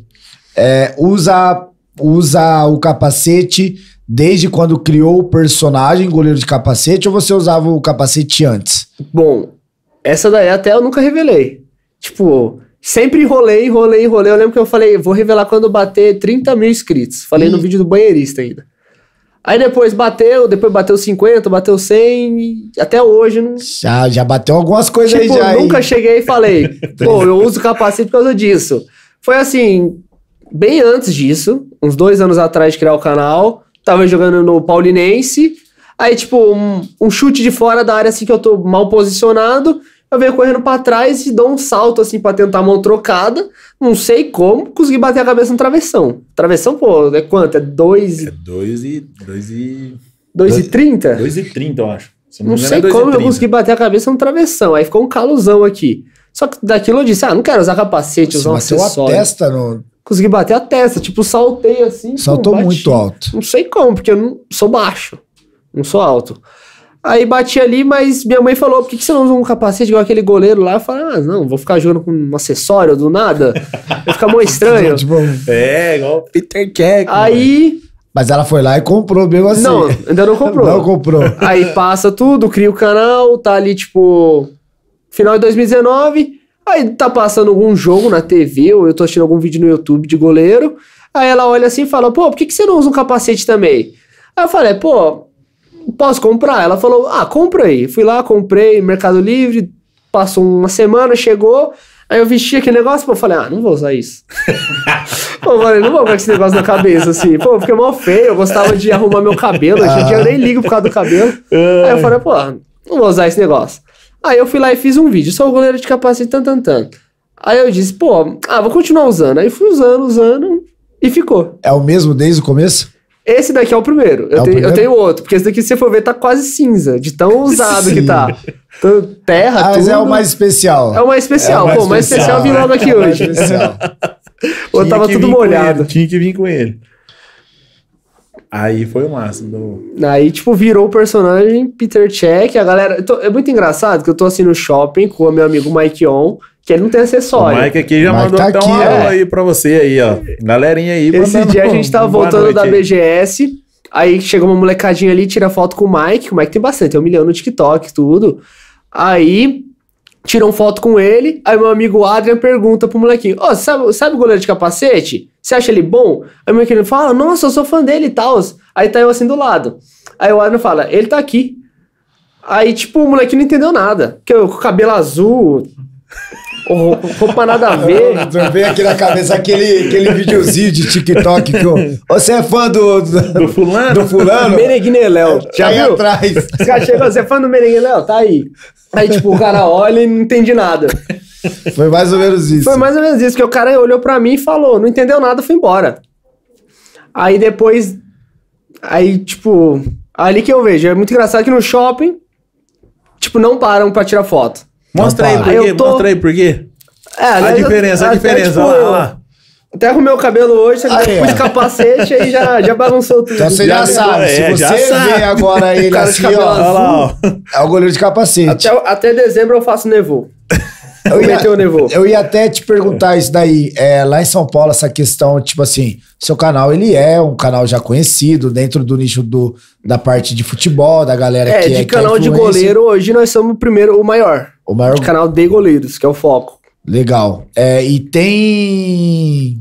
é, usa, usa o capacete desde quando criou o personagem goleiro de capacete ou você usava o capacete antes? Bom, essa daí até eu nunca revelei. Tipo, sempre enrolei, enrolei, enrolei. Eu lembro que eu falei, vou revelar quando bater 30 mil inscritos. Falei no Ih. vídeo do banheirista ainda. Aí depois bateu, depois bateu 50, bateu 100, e até hoje não, Já, já bateu algumas coisas Tipo, aí já. nunca hein? cheguei e falei, [laughs] pô, eu uso capacete por causa disso. Foi assim, bem antes disso, uns dois anos atrás de criar o canal, tava jogando no Paulinense, aí tipo, um, um chute de fora da área assim que eu tô mal posicionado, eu venho correndo pra trás e dou um salto assim pra tentar a mão trocada, não sei como, consegui bater a cabeça no travessão. Travessão, pô, é quanto? É 2 É 2 e... 2 e... dois e 30? 2 e 30, eu acho. Se Não engano, sei é 2 como eu 30. consegui bater a cabeça no travessão. Aí ficou um calosão aqui. Só que daquilo eu disse, ah, não quero usar capacete, usar um bateu a acessório. testa, no... Consegui bater a testa, tipo, saltei assim. saltou muito alto. Não sei como, porque eu não sou baixo. Não sou alto. Aí bati ali, mas minha mãe falou, por que, que você não usa um capacete igual aquele goleiro lá? Eu falei, ah, não, vou ficar jogando com um acessório do nada. Vai ficar muito estranho. [laughs] Tipo, É, igual o Peter Jack. Aí, mas ela foi lá e comprou mesmo assim. não, ainda não comprou. [laughs] Não comprou. Aí passa tudo, cria o canal, tá ali, tipo, final de 2019. Aí tá passando algum jogo na TV, ou eu tô assistindo algum vídeo no YouTube de goleiro. Aí ela olha assim e fala, pô, por que, que você não usa um capacete também? Aí eu falei, pô, posso comprar? Ela falou, ah, compra aí. Fui lá, comprei, Mercado Livre, passou uma semana, chegou. Aí eu vesti aquele negócio, pô, eu falei, ah, não vou usar isso. [laughs] pô, eu falei, não vou com esse negócio na cabeça, assim. Pô, fiquei mó feio, eu gostava de arrumar meu cabelo, hoje eu nem ligo por causa do cabelo. Aí eu falei, pô, não vou usar esse negócio. Aí eu fui lá e fiz um vídeo, sou o goleiro de capacete, tan, tan, tan. Aí eu disse, pô, ah, vou continuar usando. Aí fui usando, usando, e ficou. É o mesmo desde o começo? Esse daqui é o primeiro. Eu, É o tenho, primeiro? eu tenho outro, porque esse daqui, se você for ver, tá quase cinza, de tão [laughs] usado que tá. Então, Terra, Ah, mas tudo. é o mais especial. É o mais especial. É o Pô, o mais especial vim logo aqui [laughs] É mais hoje. especial. [laughs] Ou tava tudo molhado. Tinha que vir com ele. Aí foi o máximo. Do... Aí, tipo, virou o personagem Peter Check. A galera. eu tô- é muito engraçado que eu tô assim no shopping com o meu amigo Mike On, que ele não tem O acessório. Mike aqui já O Mike mandou tá até aqui, uma ó. aula aí pra você aí, ó. Galerinha aí. Esse dia a gente tava voltando da. BGS. Aí chega uma molecadinha ali, tira foto com o Mike. O Mike tem bastante, tem um milhão no TikTok, tudo. Aí tiram foto com ele. Aí meu amigo Adrian pergunta pro molequinho: Ó, sabe, sabe o goleiro de capacete? Você acha ele bom? Aí o molequinho fala: Nossa, eu sou fã dele e tal. Aí tá eu assim do lado. Aí o Adrian fala: Ele tá aqui. Aí, tipo, o molequinho não entendeu nada. Porque eu com o cabelo azul, o- roupa nada a ver. Eu Vem aqui na cabeça aquele, aquele videozinho de TikTok que o, você é fã do, do, Do fulano? do fulano? Meneguineléu. Já aí viu? atrás. Os caras chegam, você é fã do Merengueléu? Tá aí. Aí, tipo, o cara olha e não entende nada. Foi mais ou menos isso. Foi mais ou menos isso, que o cara olhou pra mim e falou, não entendeu nada, foi embora. Aí depois, aí, tipo, ali que eu vejo, é muito engraçado que no shopping, tipo, não param pra tirar foto. Mostra aí Não, por quê, Aí tô- mostra aí por quê. É, A eu- diferença, a até, diferença. tipo, Olha lá, lá. Até arrumei o cabelo hoje, só que Aí, pus capacete aí já, já bagunçou tudo. Então você já, Já sabe. é, Se você sabe. vê agora [laughs] ele Cara de assim, ó, Olha lá, ó. é o goleiro de capacete. Até, até dezembro eu faço nevô. [laughs] Eu ia, eu ia até te perguntar isso daí. É, lá em São Paulo, essa questão, tipo assim, seu canal, ele é um canal já conhecido dentro do nicho do, da parte de futebol, da galera É, que de é que é canal de goleiro, hoje nós somos o primeiro, o maior. O maior canal de goleiros, que é o foco. Legal. É, e tem.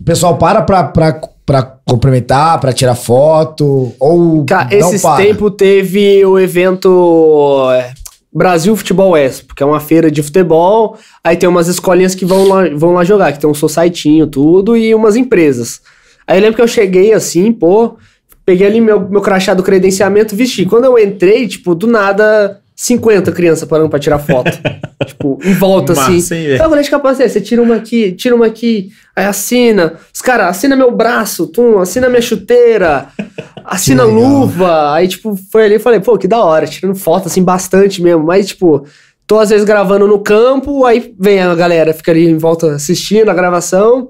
O pessoal para pra, pra, pra cumprimentar, pra tirar foto, ou Cara, não esses tempos teve o evento é, Brasil Futebol Expo, que é uma feira de futebol. Aí tem umas escolinhas que vão lá, vão lá jogar, que tem um societinho, tudo, e umas empresas. Aí eu lembro que eu cheguei assim, pô, peguei ali meu, meu crachá do credenciamento, vesti. Quando eu entrei, tipo, do nada, 50 crianças parando pra tirar foto. [laughs] tipo, em volta, Massa, assim. hein, eu falei de capacete, você tira uma aqui, tira uma aqui, aí assina. Os caras, assina meu braço, tum, assina minha chuteira, [laughs] assina luva. Aí, tipo, foi ali e falei, pô, que da hora, tirando foto, assim, bastante mesmo. Mas, tipo, tô às vezes gravando no campo, aí vem a galera, fica ali em volta assistindo a gravação.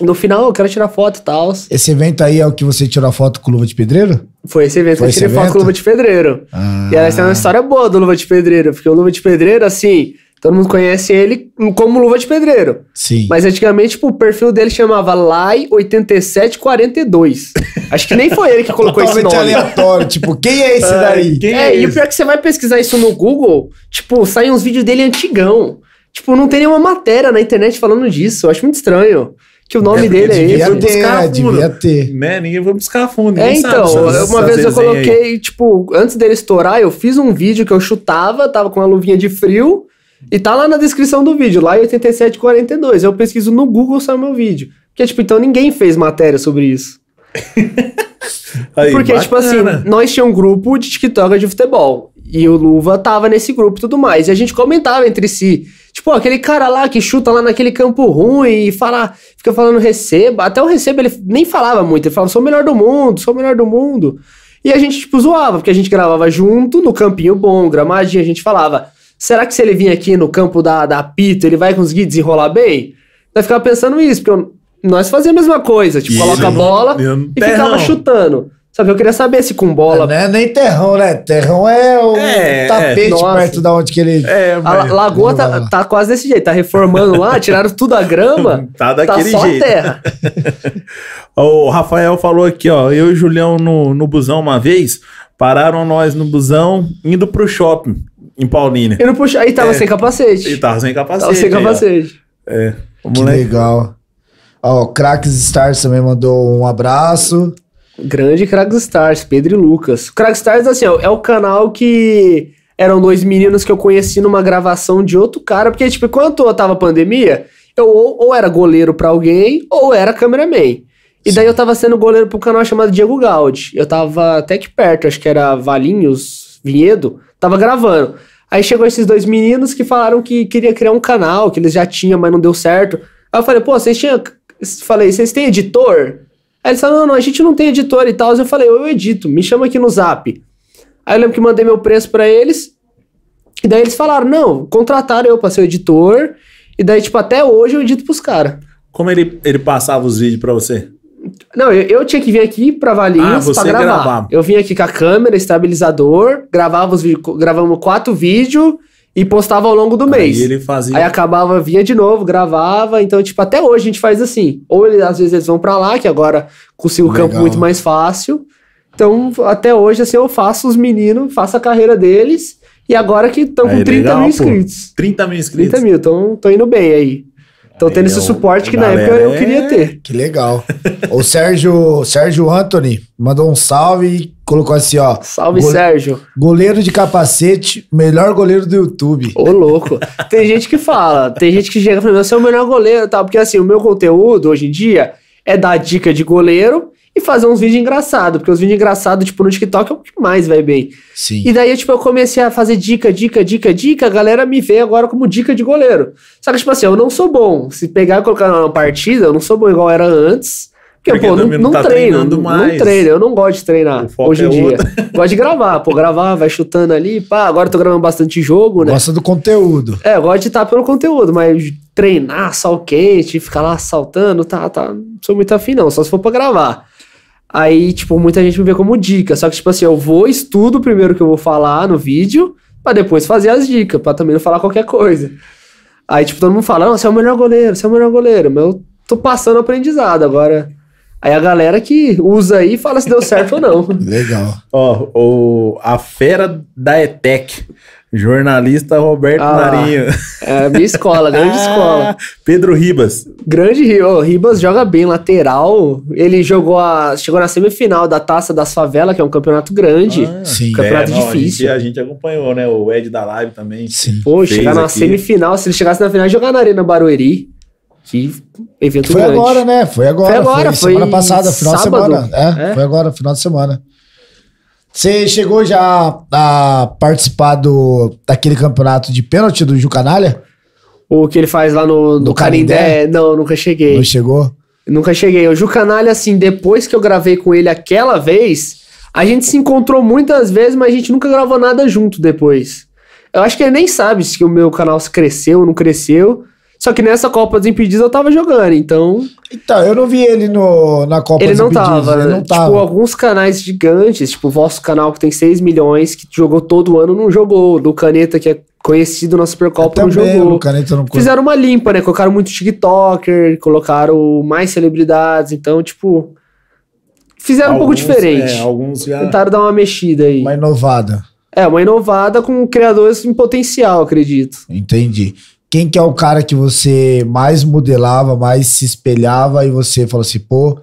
No final, eu quero tirar foto e tal. Esse evento aí é o que você tirou a foto com luva de pedreiro? Foi esse evento Foi que eu tirei foto com o Luva de Pedreiro. Ah. E ela tem uma história boa do Luva de Pedreiro, porque o Luva de Pedreiro, assim, todo mundo conhece ele como Luva de Pedreiro. Sim. Mas antigamente, tipo, o perfil dele chamava Lai8742. Acho que nem foi ele que colocou esse Totalmente nome. aleatório. tipo, quem é esse daí? quem É, é e o pior é que você vai pesquisar isso no Google, tipo, saem uns vídeos dele antigão. Tipo, não tem nenhuma matéria na internet falando disso. Eu acho muito estranho. Que o nome É, dele é esse. Devia Vou ter, buscar né? a fundo. Devia ter. Né? Ninguém vai buscar a fundo. É, então, essas- uma vez eu resenhas aí. coloquei, tipo, antes dele estourar, eu fiz um vídeo que eu chutava, tava com uma luvinha de frio, e tá lá na descrição do vídeo, lá em 8742. Eu pesquiso no Google, o meu vídeo. Porque, tipo, então ninguém fez matéria sobre isso. [laughs] Aí, Porque, tipo assim, bacana. nós tinha um grupo de TikToker de futebol. E o Luva tava nesse grupo e tudo mais. E a gente comentava entre si. Tipo, aquele cara lá que chuta lá naquele campo ruim e fala, fica falando receba. Até o receba ele nem falava muito. Ele falava, sou o melhor do mundo, sou o melhor do mundo. E a gente, tipo, zoava, porque a gente gravava junto, no campinho bom, gramadinho. A gente falava, será que se ele vir aqui no campo da, da Pito, ele vai conseguir desenrolar bem? Nós ficava pensando isso, porque eu- nós fazíamos a mesma coisa. Tipo, coloca a bola e e ficava chutando. Só que eu queria saber se com bola Não é nem terrão, né? Terrão é o É, tapete é. Nossa. perto da onde que ele. É, A lagoa tá, tá quase desse jeito, tá reformando lá, [laughs] tiraram tudo a grama, tá tá daquele só jeito. a terra. [laughs] O Rafael falou aqui, ó. Eu e o Julião no, no busão uma vez, pararam nós no busão indo pro shopping em Paulínia. E não puxa, aí tava É. sem capacete. E tava sem capacete. tava sem aí, ó. capacete. É. O Que moleque. legal. Ó, o Cracks Stars também mandou um abraço. Grande Crags Stars, Pedro e Lucas. Crags Stars, assim, é o canal que eram dois meninos que eu conheci numa gravação de outro cara, porque, tipo, enquanto tava pandemia, eu ou, ou era goleiro pra alguém, ou era cameraman. E daí eu tava sendo goleiro pro canal chamado Diego Gaudi. Eu tava até que perto, acho que era Valinhos, Vinhedo, tava gravando. Aí chegou esses dois meninos que falaram que queria criar um canal, que eles já tinham, mas não deu certo. Aí eu falei, pô, vocês tinham. Falei, vocês têm editor? Aí eles falaram, não, não, a gente não tem editor e tal. Eu falei, eu edito, me chama aqui no zap. Aí eu lembro que mandei meu preço pra eles. E daí eles falaram, não, contrataram eu pra ser o editor. E daí, tipo, até hoje eu edito pros caras. Como ele, ele passava os vídeos pra você? Não, eu, eu tinha que vir aqui pra Ah, Valinhos você pra gravar. gravava. Eu vim aqui com a câmera, estabilizador, gravava os vídeos, gravamos quatro vídeos e postava ao longo do mês. Aí ele fazia. Aí acabava, vinha de novo, gravava. Então, tipo, até hoje a gente faz assim. Ou ele- às vezes eles vão pra lá, que agora consigo o campo muito mais fácil. Então, até hoje, assim, eu faço os meninos, faço a carreira deles. E agora que estão com Aí, 30 legal, mil pô. inscritos. 30 mil inscritos. 30 mil, então tô indo bem aí. Tô tendo esse ó, suporte que na época eu é- queria ter. Que legal. o Sérgio, Sérgio Anthony mandou um salve e colocou assim, ó. Salve, Sérgio. Goleiro de capacete, melhor goleiro do YouTube. Ô, louco. Tem gente que fala, tem gente que chega e fala, você é o melhor goleiro e tal. Porque assim, o meu conteúdo hoje em dia é dar dica de goleiro e fazer uns vídeos engraçados. Porque os vídeos engraçados, tipo, no TikTok é o que mais vai bem. Sim. E daí, tipo, eu comecei a fazer dica, dica, dica, dica. A galera me vê agora como dica de goleiro. Só que, tipo assim, eu não sou bom. Se pegar e colocar numa partida, eu não sou bom igual era antes. Porque, Porque pô, não, não não tá treino. Não mais. treino. Eu não gosto de treinar hoje em é dia. [laughs] Gosto de gravar. Pô, gravar, vai chutando ali. Pá, agora eu tô gravando bastante jogo, né? Gosta do conteúdo. É, eu gosto de estar pelo conteúdo, mas treinar sol quente, ficar lá saltando, tá, tá. Não sou muito afim, não, só se for pra gravar. Aí, tipo, muita gente me vê como dica. Só que, tipo assim, eu vou, estudo primeiro o que eu vou falar no vídeo, pra depois fazer as dicas, pra também não falar qualquer coisa. Aí, tipo, todo mundo fala, não, você é o melhor goleiro, você é o melhor goleiro. Mas eu tô passando aprendizado agora. Aí a galera que usa aí fala se deu certo ou não. [laughs] Legal. Ó, o, a fera da ETEC, jornalista Roberto Ah, Marinho. É a minha escola, grande escola. Pedro Ribas. Grande Rio. O Ribas joga bem, lateral. Ele jogou a. Chegou na semifinal da Taça das Favelas, que é um campeonato grande. Ah, Sim. Campeonato não, difícil. A gente, a gente acompanhou, né? O Ed da Live também. Sim. Pô, chegar na aqui. semifinal, se ele chegasse na final, jogar na Arena Barueri. Que evento Foi grande. agora, né? Foi agora. Foi agora, foi semana passada, final de sábado. semana. É, É. foi agora, final de semana. Você chegou já a participar do, daquele campeonato de pênalti do Jucanalha? O que ele faz lá no, no No Canindé. Não, nunca cheguei. Não chegou? Nunca cheguei. O Ju Canalha, assim, depois que eu gravei com ele aquela vez, a gente se encontrou muitas vezes, mas a gente nunca gravou nada junto depois. Eu acho que ele nem sabe se o meu canal cresceu ou não cresceu. Só que nessa Copa dos Impedidos eu tava jogando, então Então, eu não vi ele no, na Copa ele dos não Impedidos, tava. Ele né? não Tipo, tava. alguns canais gigantes, tipo o vosso canal que tem 6 milhões, que jogou todo ano, não jogou. Do Caneta, que é conhecido na Supercopa, não jogou. o Caneta não Fizeram uma limpa, né? Colocaram muito TikToker, colocaram mais celebridades, então, tipo. Fizeram um pouco Alguns, diferente. É, alguns já. Tentaram dar uma mexida aí. Uma inovada. É, uma inovada com criadores em potencial, acredito. Entendi. Quem que é o cara que você mais modelava, mais se espelhava e você falou assim, pô,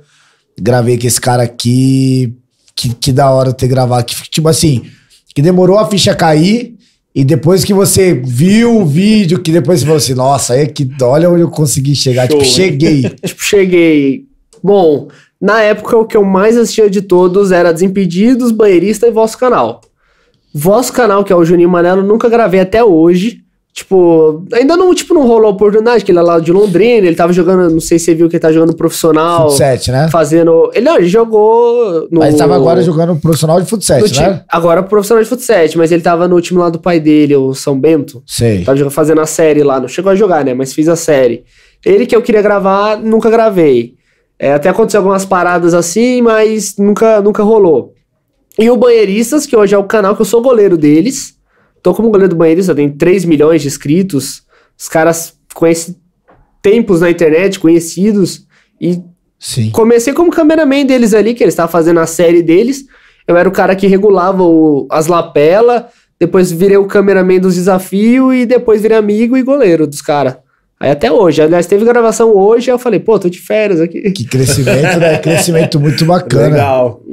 gravei com esse cara aqui, que, que da hora ter gravado. Que, tipo assim, que demorou a ficha cair e depois que você viu o vídeo, que depois você falou assim, nossa, aí é que, olha onde eu consegui chegar. Show, tipo, cheguei. [laughs] Tipo, cheguei. Bom, na época o que eu mais assistia de todos era Desimpedidos, Banheirista e Vosso Canal. Vosso Canal, que é o Juninho Manelo, nunca gravei até hoje. Tipo, ainda não, tipo, não rolou a oportunidade, que ele é lá de Londrina, ele tava jogando, não sei se você viu que ele tá jogando profissional. Futset, né? Fazendo. Ele, não, ele jogou no. Mas tava agora jogando profissional de futset, time- né? Agora profissional de futsal, mas ele tava no time lá do pai dele, o São Bento. Sei. Tava jogando- fazendo a série lá. Não chegou a jogar, né? Mas fiz a série. Ele que eu queria gravar, nunca gravei. É, até aconteceu algumas paradas assim, mas nunca, nunca rolou. E o Banheiristas, que hoje é o canal que eu sou goleiro deles. Tô como goleiro do Banheirista, tem 3 milhões de inscritos. Os caras conhecem tempos na internet, conhecidos. E Sim. Comecei como cameraman deles ali, que eles estavam fazendo a série deles. Eu era o cara que regulava o- as lapela, depois virei o cameraman dos desafios e depois virei amigo e goleiro dos caras. Aí até hoje. Aliás, teve gravação hoje, eu falei, pô, tô de férias aqui. Que crescimento, né? [laughs] Crescimento muito bacana. Legal.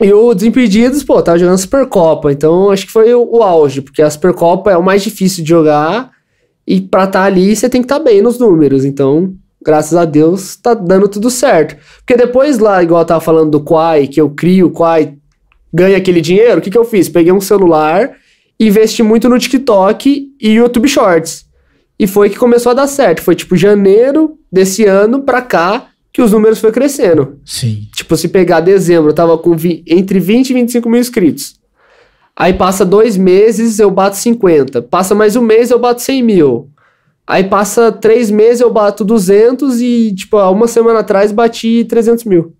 E o Desimpedidos, pô, tava jogando Supercopa. Então acho que foi o, o auge, porque a Supercopa é o mais difícil de jogar. E pra estar ali, você tem que estar bem nos números. Então, graças a Deus, tá dando tudo certo. Porque depois lá, igual eu tava falando do Quai, que eu crio o Quai, ganha aquele dinheiro, o que que eu fiz? Peguei um celular, investi muito no TikTok e YouTube Shorts. E foi que começou a dar certo. Foi tipo janeiro desse ano pra cá que os números foi crescendo. Sim. Tipo, se pegar dezembro, eu tava com vi- entre 20 e 25 mil inscritos. Aí passa dois meses, eu bato 50. Passa mais um mês, eu bato 100 mil. Aí passa três meses, eu bato 200 e, tipo, há uma semana atrás bati 300 mil.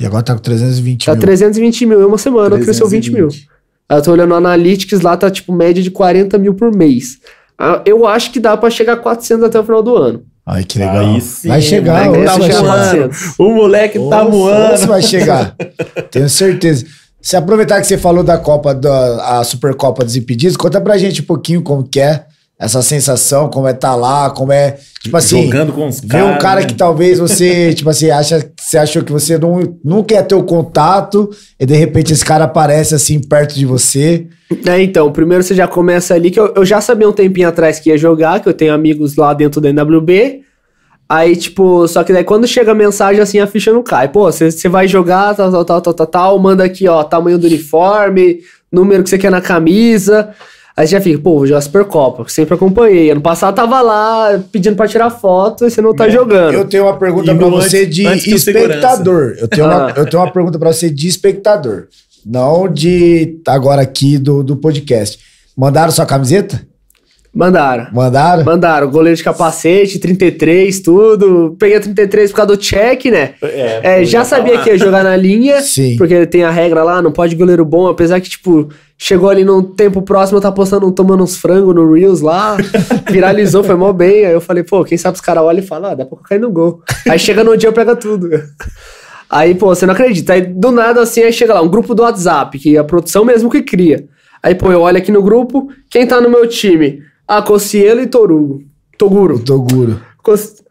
E agora tá com 320 Tá mil. 320 mil em uma semana, cresceu 20 mil. 320. Aí eu tô olhando o Analytics, lá tá, tipo, média de 40 mil por mês. Ah, Eu acho que dá pra chegar a 400 até o final do ano. Ai, que legal. Aí sim, vai chegar, moleque hoje tá voando. 400. O moleque tá Nossa, voando. Você vai chegar. [laughs] Tenho certeza. Se aproveitar que você falou da Copa, da a Supercopa dos Impedidos, conta pra gente um pouquinho como que é essa sensação, como é estar lá, como é, tipo assim, Jogando com os ver caras. um cara né? que talvez você, [laughs] tipo assim, acha, você achou que você não, nunca ia ter o contato, e de repente esse cara aparece assim perto de você. É, então, primeiro você já começa ali, que eu, eu já sabia um tempinho atrás que ia jogar, que eu tenho amigos lá dentro da NWB. Aí, tipo, só que daí quando chega a mensagem assim, a ficha não cai. Pô, você você vai jogar, tal, tal, tal, tal, tal, tal, manda aqui, ó, tamanho do uniforme, número que você quer na camisa. Aí você já fica, pô, vou jogar Supercopa, sempre acompanhei. Ano passado tava lá pedindo pra tirar foto e você não tá É, jogando. Eu tenho uma pergunta Indo pra antes- você de antes que espectador. Eu tenho, uma, Ah. eu tenho uma pergunta pra você de espectador. Não de agora aqui do, do podcast. Mandaram sua camiseta? Mandaram. Mandaram? Mandaram, goleiro de capacete, 33, tudo. Peguei a 33 por causa do check, né? É, já sabia que ia jogar na linha, Sim. porque tem a regra lá, não pode goleiro bom, apesar que, tipo, chegou ali num tempo próximo, eu tava postando, tomando uns frangos no Reels lá, [laughs] viralizou, foi mó bem. Aí eu falei, pô, quem sabe os caras olham e falam, ah, dá pra cair no gol. Aí chega no dia, eu pego tudo. [laughs] Aí, pô, você não acredita. Aí do nada, assim, aí chega lá, um grupo do WhatsApp, que é a produção mesmo que cria. Aí, pô, eu olho aqui no grupo, quem tá no meu time? Ah, Cossielo e Torugo. Toguro. Toguro.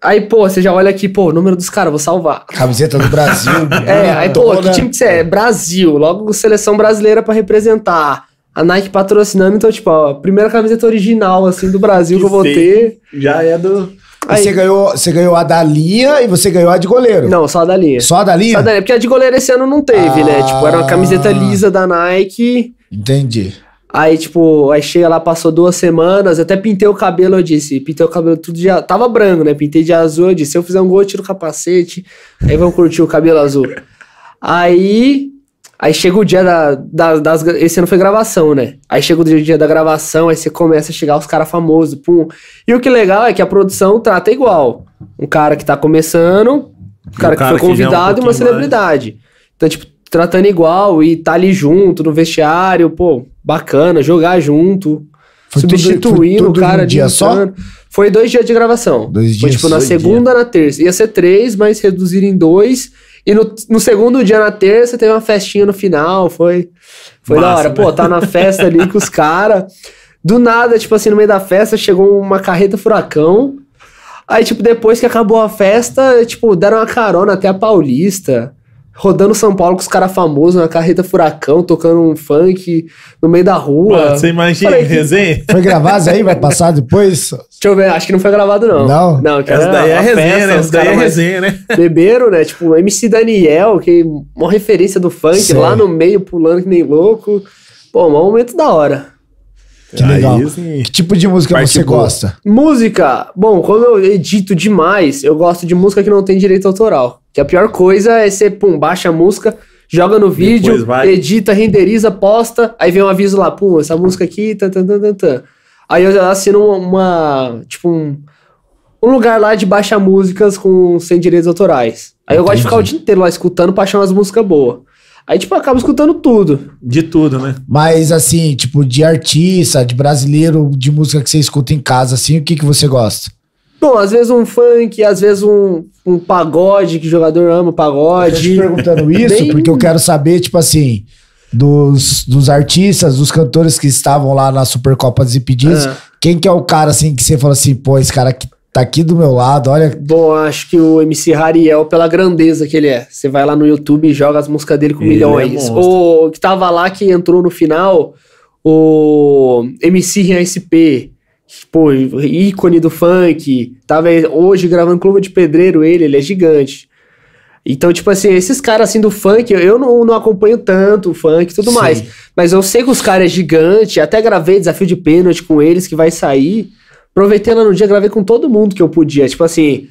Aí, pô, você já olha aqui, pô, o número dos caras, vou salvar. Camiseta do Brasil. [laughs] É, aí, pô, que time que você é? Brasil, logo seleção brasileira pra representar. A Nike patrocinando, então, tipo, ó, primeira camiseta original, assim, do Brasil que, eu vou ter. Já é do. Aí- Você ganhou, você ganhou a da linha e você ganhou a de goleiro. Não, só a da linha. Só a da linha? Só a da linha, porque a de goleiro esse ano não teve, né? Ah. Tipo, era uma camiseta lisa da Nike. Entendi. Aí, tipo, aí chega lá, passou duas semanas, até pintei o cabelo, eu disse, pintei o cabelo tudo de azul, tava branco, né? Pintei de azul, eu disse, se eu fizer um gol, eu tiro o capacete, aí vamos curtir o cabelo azul. Aí, aí chega o dia da, da- das, esse ano foi gravação, né? Aí chega o dia da gravação, aí você começa a chegar os caras famosos, pum. E o que legal é que a produção trata igual. Um cara que tá começando, um cara, cara que foi já é um convidado e uma celebridade. Então, tipo, tratando igual e tá ali junto no vestiário, pô, bacana, jogar junto, Foi substituindo foi o cara num dia só? Foi dois dias de gravação. Dois Foi dias, tipo na segunda, na terça. Ia ser três, mas reduziram em dois. E no, no segundo dia, na terça, teve uma festinha no final. Foi, foi da Massa, hora. né? Pô, tá na festa ali com os [laughs] caras. Do nada, tipo assim, no meio da festa, chegou uma carreta furacão. Aí, tipo, depois que acabou a festa, tipo, deram uma carona até a Paulista. Rodando São Paulo com os caras famosos na carreta furacão, tocando um funk no meio da rua. Mano, você imagina, Falei, resenha? [laughs] Foi gravado aí? Vai passar depois? Deixa eu ver, acho que não foi gravado, não. Não? Não, que Essa era daí é resenha, festa, né? Essa daí é resenha, né? [laughs] Beberam, né? Tipo, MC Daniel, que é uma referência do funk, Sei. lá no meio, pulando que nem louco. Pô, um momento da hora. Que legal. Aí, Que tipo de música Parte você boa. gosta? Música, bom, como eu edito demais, eu gosto de música que não tem direito autoral. Que a pior coisa é você, pum, baixa a música, joga no vídeo, vai. edita, renderiza, posta, aí vem um aviso lá, pum, essa música aqui, tan, tan, tan, tan, tan. Aí eu assino uma, uma- tipo, um, um lugar lá de baixar músicas com, sem direitos autorais. Aí eu gosto de ficar o dia inteiro lá escutando pra achar umas músicas boas. Aí, tipo, eu acabo escutando tudo. de tudo, né? Mas assim, tipo, de artista, de brasileiro, de música que você escuta em casa, assim, o que, que você gosta? Bom, às vezes um funk, às vezes um, um pagode, que o jogador ama Eu tô te pagode. perguntando [laughs] isso Bem- porque eu quero saber, tipo assim, dos, dos artistas, dos cantores que estavam lá na Supercopa dos Impedidos, Ah. quem que é o cara, assim, que você fala assim, pô, esse cara aqui tá aqui do meu lado, olha... Bom, acho que o MC Rariel, pela grandeza que ele é. Você vai lá no YouTube e joga as músicas dele com Ele é milhões. monstro. o que tava lá, que entrou no final, o MC Rian SP. Pô, ícone do funk. Tava hoje gravando Clube de Pedreiro, ele, ele é gigante. Então, tipo assim, esses caras assim do funk, eu- eu não, não acompanho tanto o funk e tudo Sim. mais. Mas eu sei que os caras é gigante, até gravei desafio de pênalti com eles que vai sair. Aproveitei lá no dia, gravei com todo mundo que eu podia. Tipo assim,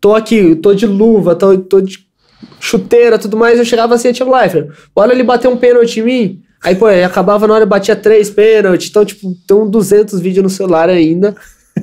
tô aqui, tô de luva, tô, tô de chuteira, tudo mais. Eu chegava assim, Thiago Leifert, bora ele bater um pênalti em mim. Aí, pô, aí acabava na hora, eu batia três pênaltis. Então, tipo, tem uns 200 vídeos no celular ainda.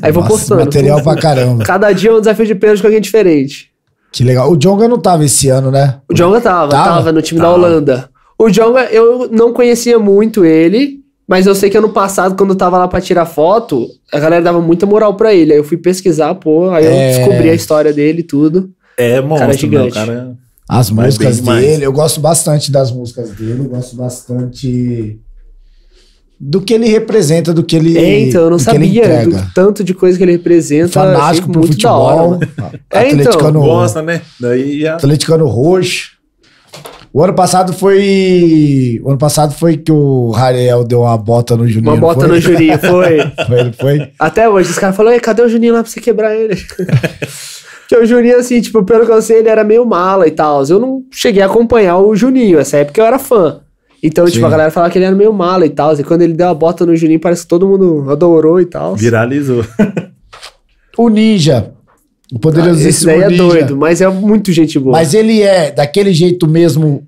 Aí vou Nossa, postando. material pra caramba. Cada dia é um desafio de pênalti com alguém diferente. Que legal. O Jonga não tava esse ano, né? O Jonga tava, Tava? tava, no time da Tava. Holanda. O Jonga, eu não conhecia muito ele, mas eu sei que ano passado, quando eu tava lá pra tirar foto, a galera dava muita moral pra ele. Aí eu fui pesquisar, pô, aí É. eu descobri a história dele e tudo. É monstro, Cara né? O gigante. cara... As Vai músicas dele, eu gosto bastante das músicas dele, eu gosto bastante do que ele representa, do que ele, É, então, eu não sabia entrega. do tanto de coisa que ele representa. Fanático pro muito da hora, futebol, mano. É, então. atleticano, Gosta, né? Daí já... atleticano roxo. O ano passado foi. O ano passado foi que o Rariel deu uma bota no Juninho. Uma bota foi? no Juninho, foi. [laughs] Foi, foi. Até hoje, os caras falaram, "Ei, cadê o Juninho lá pra você quebrar ele? [laughs] Porque o Juninho, assim, tipo, pelo que eu sei, ele era meio mala e tal. Eu não cheguei a acompanhar o Juninho, essa época eu era fã. Então, tipo, Sim. a galera falava que ele era meio mala e tal. E quando ele deu a bota no Juninho, parece que todo mundo adorou e tal. Viralizou. O Ninja. O Ah, poderosíssimo Esse daí é doido, mas é muito gente boa. Mas ele é daquele jeito mesmo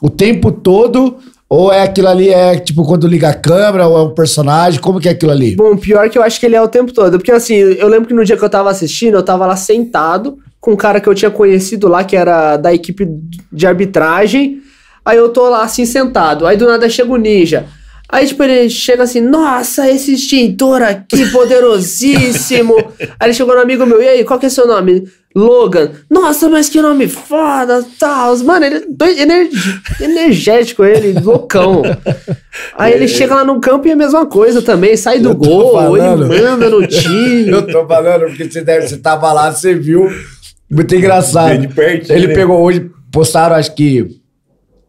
o tempo todo? Ou é aquilo ali, é tipo quando liga a câmera, ou é um personagem? Como que é aquilo ali? Bom, pior que eu acho que ele é o tempo todo. Porque assim, eu lembro que no dia que eu tava assistindo, eu tava lá sentado com um cara que eu tinha conhecido lá, que era da equipe de arbitragem. Aí eu tô lá assim sentado. Aí do nada chega o ninja. Aí, tipo, ele chega assim, nossa, esse extintor aqui, poderosíssimo. [laughs] aí ele chegou no amigo meu, e aí, qual que é seu nome? Logan. Nossa, mas que nome foda, tal. Mano, ele é doido, ener- energético, ele, loucão. [laughs] Aí ele chega lá no campo e é a mesma coisa também, sai do gol, falando. ele manda no [laughs] time. Eu tô falando, porque você, deve, você tava lá, você viu. Muito engraçado. Bem de pertinho, Ele né? pegou hoje, postaram, acho que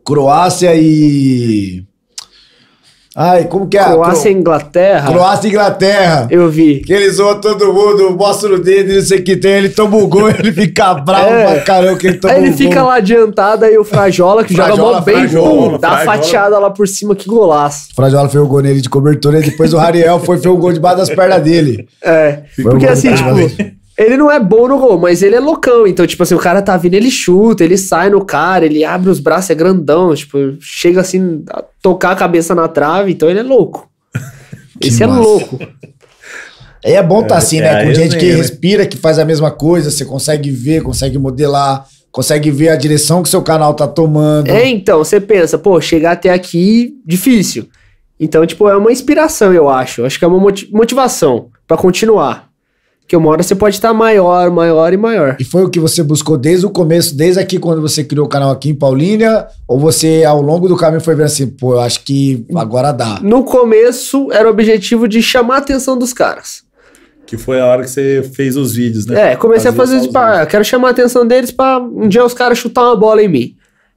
Croácia e. Ai, como que é? Croácia e Inglaterra, Croácia e Inglaterra. eu vi. Que eles zoam todo mundo, mostra o dedo, não sei o que tem, ele toma o gol, [laughs] ele fica bravo É. pra caramba que ele toma Aí ele fica lá adiantado, aí o Frajola, que joga Frajola, mó bem, Frajola, pum, dá a fatiada lá por cima, que golaço. O Frajola fez o gol nele de cobertura e depois o Rariel foi fez o gol debaixo das pernas dele. É, Foi porque assim, tipo, ele não é bom no gol, mas ele é loucão. Então, tipo assim, o cara tá vindo, ele chuta, ele sai no cara, ele abre os braços, é grandão, tipo, chega assim, a tocar a cabeça na trave, então ele é louco. [laughs] Esse é massa. louco. E é bom tá É, assim, é né? a Com gente que né? respira, que faz a mesma coisa, você consegue ver, consegue modelar, consegue ver a direção que seu canal tá tomando. É, então, você pensa, pô, chegar até aqui, difícil. Então, tipo, é uma inspiração, eu acho. Acho que é uma moti- motivação pra continuar. Porque uma hora você pode estar maior, maior e maior. E foi o que você buscou desde o começo, desde aqui quando você criou o canal aqui em Paulínia? Ou você, ao longo do caminho, foi vendo assim, pô, eu acho que agora dá. No começo, era o objetivo de chamar a atenção dos caras. Que foi a hora que você fez os vídeos, né? É, comecei a Fazia fazer só isso os pra. Quero chamar a atenção deles pra um dia os caras chutar uma bola em mim.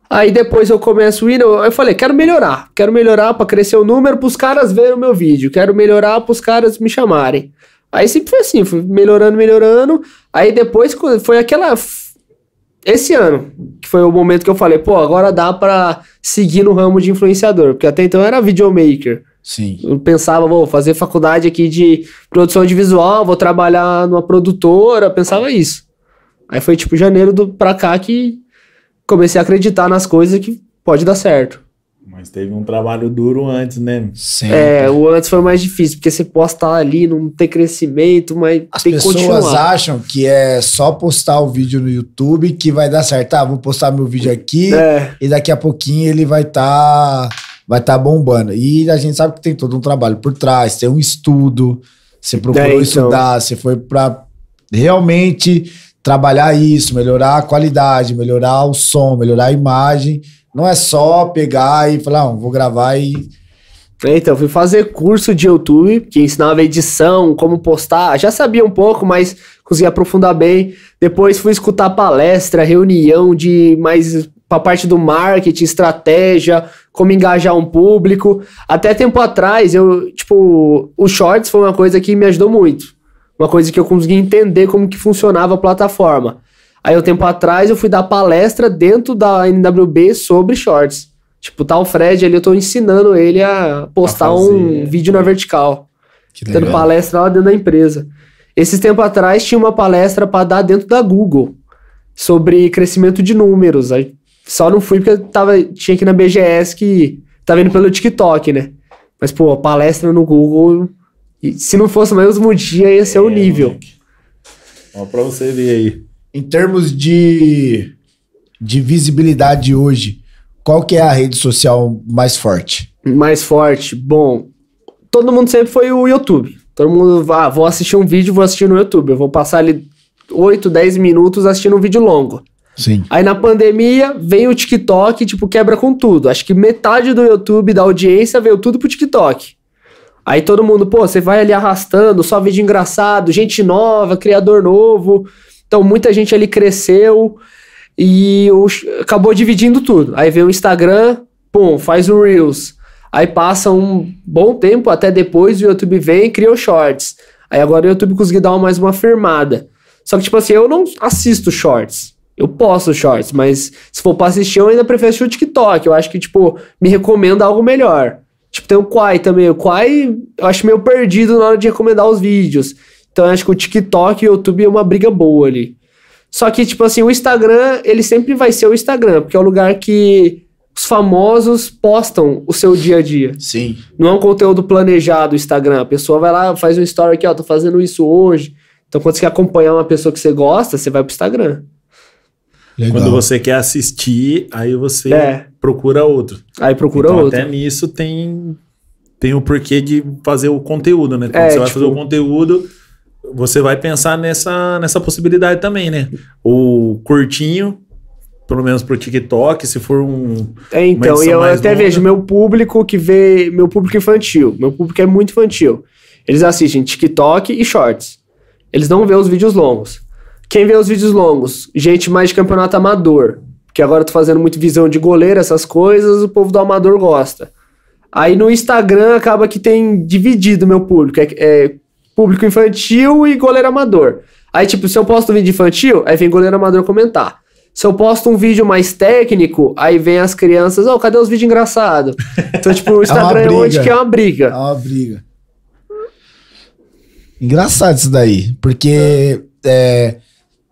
Aí depois eu começo indo, eu eu falei, quero melhorar. Quero melhorar pra crescer o número pros caras verem o meu vídeo. Quero melhorar pros caras me chamarem. Aí sempre foi assim, fui melhorando, melhorando. Aí depois foi aquela. Esse ano, que foi o momento que eu falei, pô, agora dá pra seguir no ramo de influenciador. Porque até então eu era videomaker. Sim. Eu pensava, vou fazer faculdade aqui de produção de visual, vou trabalhar numa produtora, pensava isso. Aí foi tipo janeiro do, pra cá que comecei a acreditar nas coisas que pode dar certo. Mas teve um trabalho duro antes, né? Sempre. É, o antes foi mais difícil, porque você posta ali, não tem crescimento, mas As tem que pessoas continuar. acham que é só postar o vídeo no YouTube que vai dar certo. Ah, vou postar meu vídeo aqui É, e daqui a pouquinho ele vai estar vai tá bombando. E a gente sabe que tem todo um trabalho por trás, tem um estudo. Você procurou É, então. estudar, você foi para realmente trabalhar isso, melhorar a qualidade, melhorar o som, melhorar a imagem. Não é só pegar e falar, não, vou gravar e É, Então, fui fazer curso de YouTube que ensinava edição, como postar. Já sabia um pouco, mas consegui aprofundar bem. Depois fui escutar palestra, reunião de mais pra parte do marketing, estratégia, como engajar um público. Até tempo atrás, eu, tipo, o Shorts foi uma coisa que me ajudou muito. Uma coisa que eu consegui entender como que funcionava a plataforma. Aí, um tempo atrás, eu fui dar palestra dentro da NWB sobre Shorts. Tipo, tá o Fred ali, eu tô ensinando ele a postar A um vídeo na vertical. que Dando legal. palestra lá dentro da empresa. Esses tempos atrás tinha uma palestra para dar dentro da Google sobre crescimento de números. Aí só não fui porque eu tava, tinha aqui na BGS que tava indo pelo TikTok, né? Mas, pô, palestra no Google, e se não fosse o mesmo dia, ia ser o É, nível. moleque. Ó, pra você ver aí. Em termos de, de visibilidade hoje, qual que é a rede social mais forte? mais forte. Bom, todo mundo sempre foi o YouTube. Todo mundo, ah, vou assistir um vídeo, vou assistir no YouTube. Eu vou passar ali 8, 10 minutos assistindo um vídeo longo. Sim. Aí na pandemia vem o TikTok, tipo, quebra com tudo. Acho que metade do YouTube da audiência veio tudo pro TikTok. Aí todo mundo, pô, você vai ali arrastando, só vídeo engraçado, gente nova, criador novo. Então muita gente ali cresceu e acabou dividindo tudo. Aí vem o Instagram, pum, faz o Reels. Aí passa um bom tempo, até depois o YouTube vem e cria o Shorts. Aí agora o YouTube conseguiu dar mais uma firmada. Só que, tipo assim, eu não assisto Shorts. Eu posto Shorts, mas se for pra assistir, eu ainda prefiro o TikTok. Eu acho que, tipo, me recomenda algo melhor. Tipo, tem o Quai também. O Quai, eu acho meio perdido na hora de recomendar os vídeos. Então, eu acho que o TikTok e o YouTube é uma briga boa ali. Só que, tipo assim, o Instagram, ele sempre vai ser o Instagram, porque é o lugar que os famosos postam o seu dia a dia. Sim. Não é um conteúdo planejado o Instagram. A pessoa vai lá, faz um story aqui, ó, tô fazendo isso hoje. Então, quando você quer acompanhar uma pessoa que você gosta, você vai pro Instagram. Legal. Quando você quer assistir, aí você É. procura outro. Aí procura então, outro. até nisso tem, tem o porquê de fazer o conteúdo, né? Quando É, você vai tipo- fazer o conteúdo, você vai pensar nessa, nessa possibilidade também, né? O curtinho, pelo menos pro TikTok, se for um. É, então, e eu até longa. vejo meu público que vê. Meu público infantil. Meu público é muito infantil. Eles assistem TikTok e Shorts. Eles não vê os vídeos longos. Quem vê os vídeos longos? Gente mais de campeonato amador. Porque agora eu tô fazendo muito visão de goleiro, essas coisas, o povo do amador gosta. Aí no Instagram acaba que tem dividido meu público. É, é público infantil e goleiro amador. Aí, tipo, se eu posto um vídeo infantil, aí vem goleiro amador comentar. Se eu posto um vídeo mais técnico, aí vem as crianças, ô, cadê os vídeos engraçados? [laughs] Então, tipo, o Instagram é, onde briga. que é uma É briga. uma briga. Engraçado isso daí, porque é,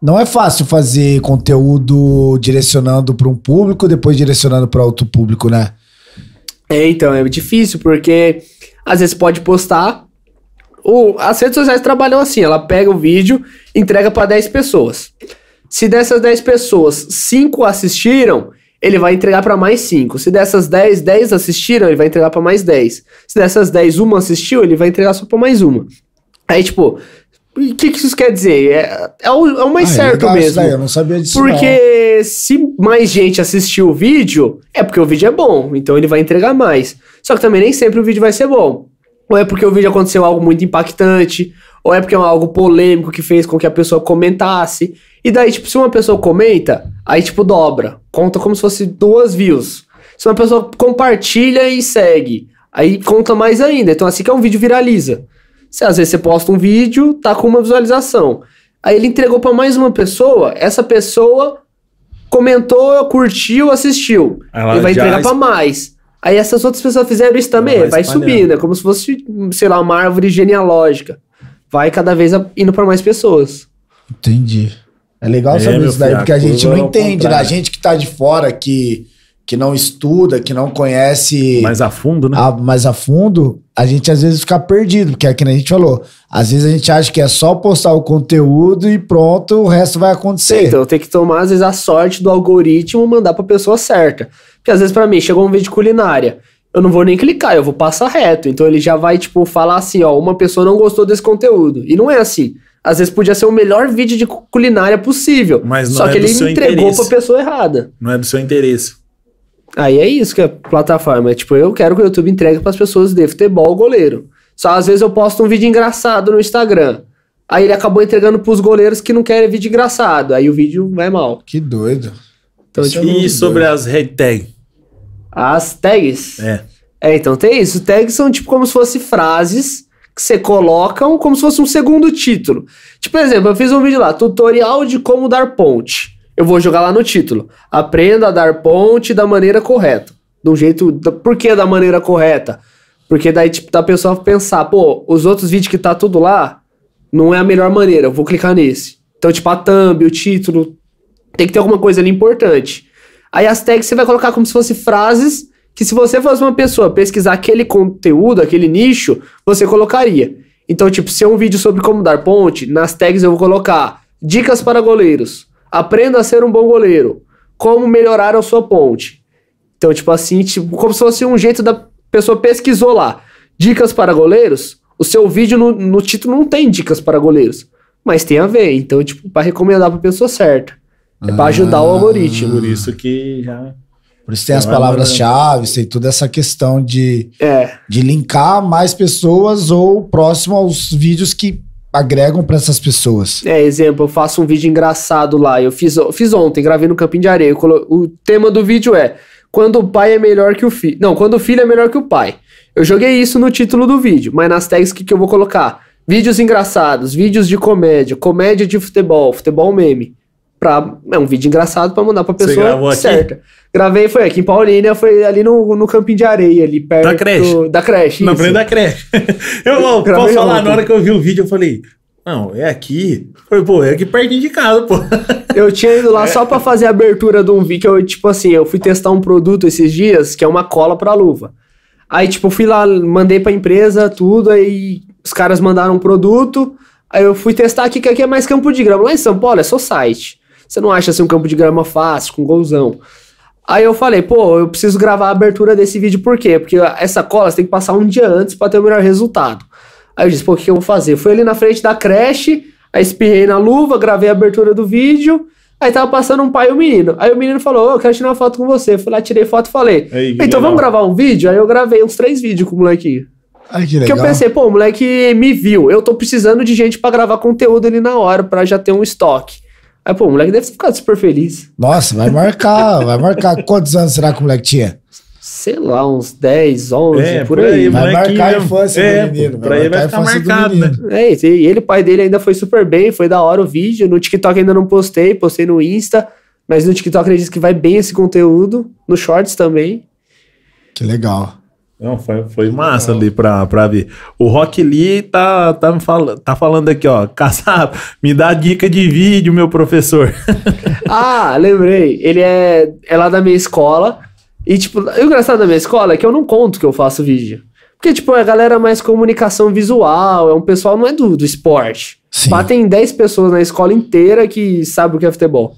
não é fácil fazer conteúdo direcionando para um público, depois direcionando para outro público, né? É, então, é difícil, porque às vezes pode postar. O, as redes sociais trabalham assim, ela pega o vídeo, entrega para 10 pessoas. Se dessas 10 pessoas, 5 assistiram, ele vai entregar para mais 5. Se dessas 10, 10 assistiram, ele vai entregar para mais 10. Se dessas 10, uma assistiu, ele vai entregar só para mais uma. Aí, tipo, o que, que isso quer dizer? É, é, o, é o mais Ah, é certo isso mesmo. daí, eu não sabia disso. não. Porque se mais gente assistir o vídeo, é porque o vídeo é bom, então ele vai entregar mais. Só que também nem sempre o vídeo vai ser bom. Ou é porque o vídeo aconteceu algo muito impactante, ou é porque é algo polêmico que fez com que a pessoa comentasse. E daí, tipo, se uma pessoa comenta, aí, tipo, dobra. Conta como se fosse duas views. Se uma pessoa compartilha e segue, aí conta mais ainda. Então, assim que é um vídeo viraliza. Se às vezes você posta um vídeo, tá com uma visualização. Aí ele entregou pra mais uma pessoa, essa pessoa comentou, curtiu, assistiu. Ela ele vai entregar es- pra mais. Aí essas outras pessoas fizeram isso também, vai vai subindo, é como se fosse, sei lá, uma árvore genealógica. Vai cada vez indo pra mais pessoas. Entendi. É legal É, saber isso daí, filho, porque a a gente não é entende, né? A gente que tá de fora, que, que não estuda, que não conhece Mais a fundo, né? a- mais a fundo, a gente às vezes fica perdido, porque é que a gente falou. Às vezes a gente acha que é só postar o conteúdo e pronto, o resto vai acontecer. Então tem que tomar, às vezes, a sorte do algoritmo mandar pra pessoa certa. Porque às vezes, pra mim, chegou um vídeo de culinária. Eu não vou nem clicar, eu vou passar reto. Então ele já vai, tipo, falar assim, ó, uma pessoa não gostou desse conteúdo. E não é assim. Às vezes podia ser o melhor vídeo de cu- culinária possível. Mas não Só é que do ele seu entregou interesse. pra pessoa errada. Não é do seu interesse. Aí é isso que é plataforma. É tipo, eu quero que o YouTube entregue pras pessoas de futebol goleiro. Só às vezes eu posto um vídeo engraçado no Instagram. Aí ele acabou entregando pros goleiros que não querem vídeo engraçado. Aí o vídeo vai mal. Que doido. Então, é tipo, E sobre doido. as hashtags? As tags. É. É, então tem isso. Tags são tipo como se fossem frases que você colocam como se fosse um segundo título. Tipo, por exemplo, eu fiz um vídeo lá, tutorial de como dar ponte. Eu vou jogar lá no título. Aprenda a dar ponte da maneira correta. Do jeito. Da, por que da maneira correta? Porque daí, tipo, da pessoa pensar, pô, os outros vídeos que tá tudo lá, não é a melhor maneira, eu vou clicar nesse. Então, tipo, a thumb, o título, tem que ter alguma coisa ali importante. Aí as tags você vai colocar como se fossem frases que se você fosse uma pessoa pesquisar aquele conteúdo, aquele nicho, você colocaria. Então, tipo, se é um vídeo sobre como dar ponte, nas tags eu vou colocar dicas para goleiros, aprenda a ser um bom goleiro, como melhorar a sua ponte. Então, tipo assim, tipo, como se fosse um jeito da pessoa pesquisou lá. Dicas para goleiros, o seu vídeo no, no título não tem dicas para goleiros, mas tem a ver. Então, tipo, para recomendar para pessoa certa. É para ajudar o algoritmo. Por isso que já. Por isso tem as palavras-chave, tem toda essa questão de, É. de linkar mais pessoas ou próximo aos vídeos que agregam para essas pessoas. É, exemplo, eu faço um vídeo engraçado lá. Eu fiz, eu fiz ontem, gravei no Campinho de Areia. colo- O tema do vídeo é Quando o pai é melhor que o filho. Não, quando o filho é melhor que o pai. Eu joguei isso no título do vídeo, mas nas tags que, que eu vou colocar? Vídeos engraçados, vídeos de comédia, comédia de futebol, futebol meme. Pra, é um vídeo engraçado pra mandar pra pessoa gravou aqui? certa. Gravei, foi aqui em Paulínia, foi ali no, no Campinho de Areia, ali perto Da creche? do- da creche. Na frente da creche. [laughs] Eu Gravei posso falar, ontem. na hora que eu vi o vídeo, eu falei, não, é aqui. Eu Falei, pô, é aqui pertinho de casa, pô. [laughs] Eu tinha ido lá só pra fazer a abertura de um vídeo. Que eu, tipo assim, eu fui testar um produto esses dias, que é uma cola pra luva. Aí, tipo, fui lá, mandei pra empresa, tudo, aí os caras mandaram um produto. Aí eu fui testar aqui, que aqui é mais campo de grama. Lá em São Paulo é só site. Você não acha assim um campo de grama fácil, com golzão. Aí eu falei, pô, eu preciso gravar a abertura desse vídeo, por quê? Porque essa cola você tem que passar um dia antes pra ter o melhor resultado. Aí eu disse, pô, o que eu vou fazer? Fui ali na frente da creche, aí espirrei na luva, gravei a abertura do vídeo, aí tava passando um pai e um menino. Aí o menino falou, ô, eu quero tirar uma foto com você. Eu fui lá, tirei foto e falei, então legal. vamos gravar um vídeo? Aí eu gravei uns três vídeos com o molequinho. Ai, que Porque legal. eu pensei, pô, o moleque me viu, eu tô precisando de gente pra gravar conteúdo ali na hora, pra já ter um estoque. Aí, pô, o moleque deve ter ficado super feliz. Nossa, vai marcar, [laughs] vai marcar. Quantos anos será que o moleque tinha? Sei lá, uns 10, 11, É, por por aí. aí, Vai marcar a infância É, do menino. pra ele vai marcar a ficar marcado, né? É isso, e ele, o pai dele ainda foi super bem, foi da hora o vídeo. No TikTok ainda não postei, postei no Insta, mas no TikTok ele disse que vai bem esse conteúdo, no Shorts também. Que legal. Não, foi, foi massa ali pra, pra ver. O Rock Lee tá, tá, me fala, tá falando aqui, ó. [laughs] Caçado, me dá dica de vídeo, meu professor. [laughs] Ah, lembrei, ele é, é lá da minha escola. E, tipo, o engraçado da minha escola é que eu não conto que eu faço vídeo. Porque, tipo, a galera é mais comunicação visual, é um pessoal, não é do, do esporte. Sim. Batem 10 pessoas na escola inteira que sabe o que é futebol.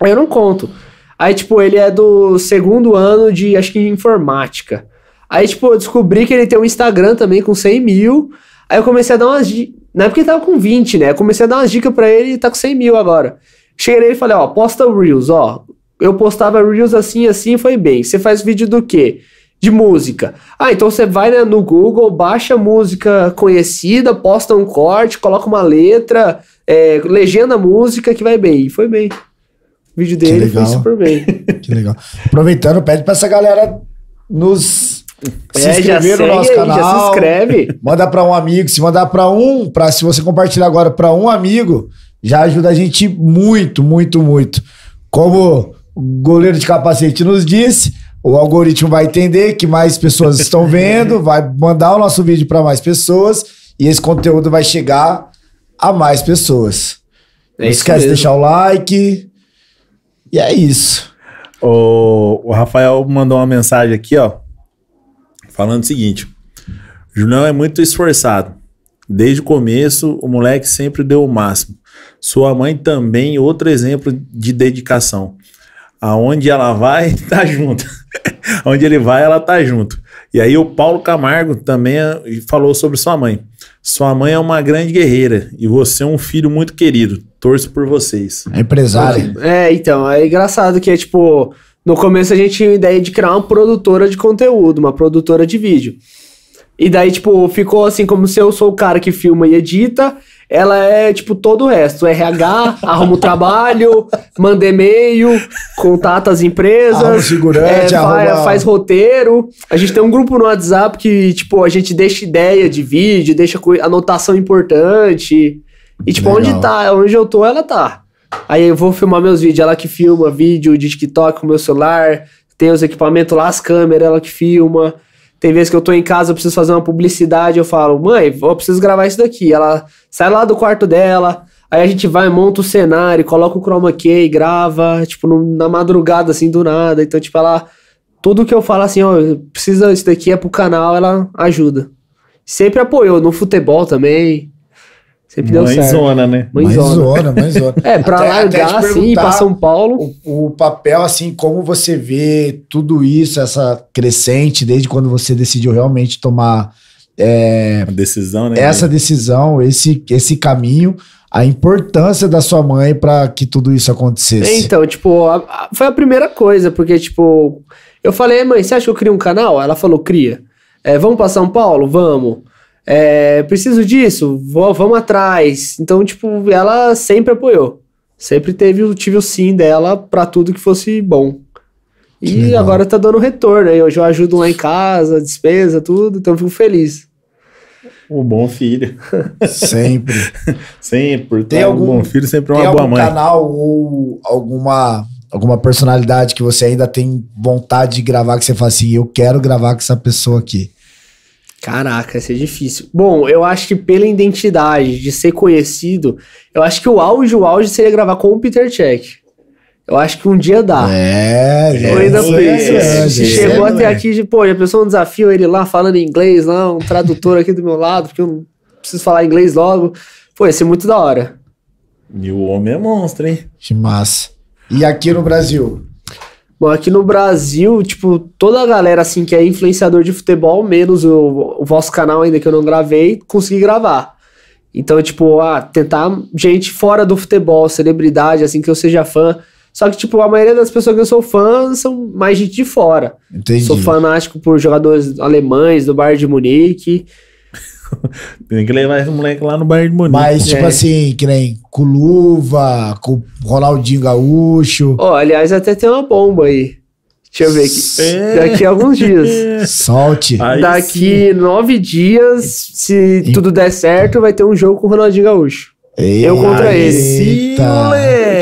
Aí eu não conto. Aí, tipo, ele é do segundo ano de, acho que, informática. Aí, tipo, eu descobri que ele tem um Instagram também com 100 mil. Aí eu comecei a dar umas dicas. Na época ele tava com 20, né? Eu comecei a dar umas dicas pra ele e tá com 100 mil agora. Cheguei nele e falei, ó, posta Reels, ó. Eu postava Reels assim, assim, foi bem. Você faz vídeo do quê? De música. Ah, então você vai né, no Google, baixa música conhecida, posta um corte, coloca uma letra, é, legenda a música que vai bem. E foi bem. O vídeo dele foi super bem. [laughs] Que legal. Aproveitando, pede pra essa galera nos se É, já inscrever no nosso aí, canal. Já se inscreve. [laughs] Manda pra um amigo. Se mandar pra um, pra, se você compartilhar agora pra um amigo, já ajuda a gente muito, muito, muito. Como o goleiro de capacete nos disse, o algoritmo vai entender que mais pessoas estão [laughs] vendo, vai mandar o nosso vídeo pra mais pessoas e esse conteúdo vai chegar a mais pessoas. É Não esquece de mesmo. deixar o like. E é isso. O, o Rafael mandou uma mensagem aqui, ó. Falando o seguinte: Julião é muito esforçado. Desde o começo, o moleque sempre deu o máximo. Sua mãe também, outro exemplo de dedicação. Aonde ela vai, [laughs] tá junto. [laughs] Aonde ele vai, ela tá junto. E aí o Paulo Camargo também eh, falou sobre sua mãe. Sua mãe é uma grande guerreira e você é um filho muito querido. Torço por vocês. É empresário. É, então, é engraçado que é tipo, no começo a gente tinha a ideia de criar uma produtora de conteúdo, uma produtora de vídeo. E daí, tipo, ficou assim, como se eu sou o cara que filma e edita, ela é, tipo, todo o resto. RH, [laughs] arruma o trabalho, manda e-mail, contata as empresas. Arruma é, arruma- faz roteiro. A gente tem um grupo no WhatsApp que, tipo, a gente deixa ideia de vídeo, deixa anotação importante. E, tipo, Legal. onde tá, onde eu tô, ela tá. Aí eu vou filmar meus vídeos, ela que filma vídeo de TikTok com meu celular, tem os equipamentos lá, as câmeras, ela que filma. Tem vezes que eu tô em casa, eu preciso fazer uma publicidade, eu falo, mãe, eu preciso gravar isso daqui. Ela sai lá do quarto dela, aí a gente vai, monta o cenário, coloca o chroma key, grava, tipo, no- na madrugada, assim, do nada. Então, tipo, ela. Tudo que eu falo assim, ó, precisa, isso daqui é pro canal, ela ajuda. Sempre apoiou, no futebol também. Sempre deu certo. Mãezona, né? Mãezona. Mãezona, mãezona. [laughs] É, pra Até- até largar assim, ir perguntar pra São Paulo. o, o papel, assim, como você vê tudo isso, essa crescente, desde quando você decidiu realmente tomar é, decisão, né? essa decisão, esse, esse caminho, a importância da sua mãe para que tudo isso acontecesse. Então, tipo, a- a- foi a primeira coisa, porque, tipo, eu falei, mãe, você acha que eu crio um canal? Ela falou, cria. É, vamos pra São Paulo? Vamos. É, preciso disso? Vou- vamos atrás. Então, tipo, ela sempre apoiou. Sempre teve, tive o sim dela pra tudo que fosse bom. Que E legal. agora tá dando retorno. Aí hoje eu ajudo lá em casa, despesa, tudo. Então eu fico feliz. O bom filho. [laughs] Sempre. [laughs] Sempre. Tem algum- um bom filho sempre é Tem uma boa algum mãe. canal ou alguma, alguma personalidade que você ainda tem vontade de gravar, que você fala assim, eu quero gravar com essa pessoa aqui. Caraca, vai ser difícil. Bom, eu acho que pela identidade de ser conhecido, eu acho que o auge, o auge seria gravar com o Peter Check. Eu acho que um dia dá. É, Eu ainda é, penso, é, é, chegou é, até é. aqui, de, pô, já pensou um desafio, ele lá falando inglês, lá, um tradutor aqui do meu lado, porque eu não preciso falar inglês logo. Pô, ia ser muito da hora. E o homem é monstro, hein? Que massa. E aqui no Brasil? Bom, aqui no Brasil, tipo, toda a galera, assim, que é influenciador de futebol, menos o, o vosso canal ainda que eu não gravei, consegui gravar. Então, tipo, ah, tentar gente fora do futebol, celebridade, assim, que eu seja fã. Só que, tipo, a maioria das pessoas que eu sou fã são mais gente de fora. Entendi. Sou fanático por jogadores alemães do Bayern de Munique. [laughs] Tem que levar esse moleque lá no Bayern de Munique. Mas, tipo É. assim, que nem com luva, com Ronaldinho Gaúcho. Ó, aliás, até tem uma bomba aí. Deixa eu ver aqui. É. Daqui a alguns dias. [laughs] Solte. Aí Daqui nove dias, se tudo der certo, vai ter um jogo com o Ronaldinho Gaúcho. eu contra ele. Sim, Eita.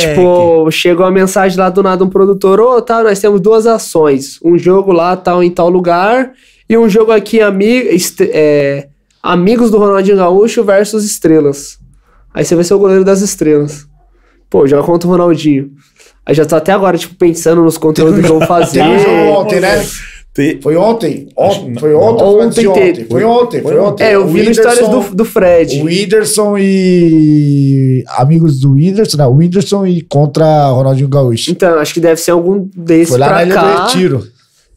Tipo, chegou a mensagem lá do nada um produtor, ô, tá, nós temos duas ações. Um jogo lá, tal, em tal lugar, e um jogo aqui, ami est- é, Amigos do Ronaldinho Gaúcho versus Estrelas. Aí você vai ser o goleiro das estrelas. Pô, joga contra o Ronaldinho. Aí já tô até agora, tipo, pensando nos conteúdos que eu [laughs] vou fazer. Teve um jogo ontem, né? Te- Foi ontem? Ontem foi ontem Ontem ontem? Foi ontem, foi ontem. É, eu O vi no stories do, do Fred. O Whindersson e. Amigos do Whindersson, não, o Whindersson e contra Ronaldinho Gaúcho. Então, acho que deve ser algum desses Foi lá na pra Ilha do cá. Retiro.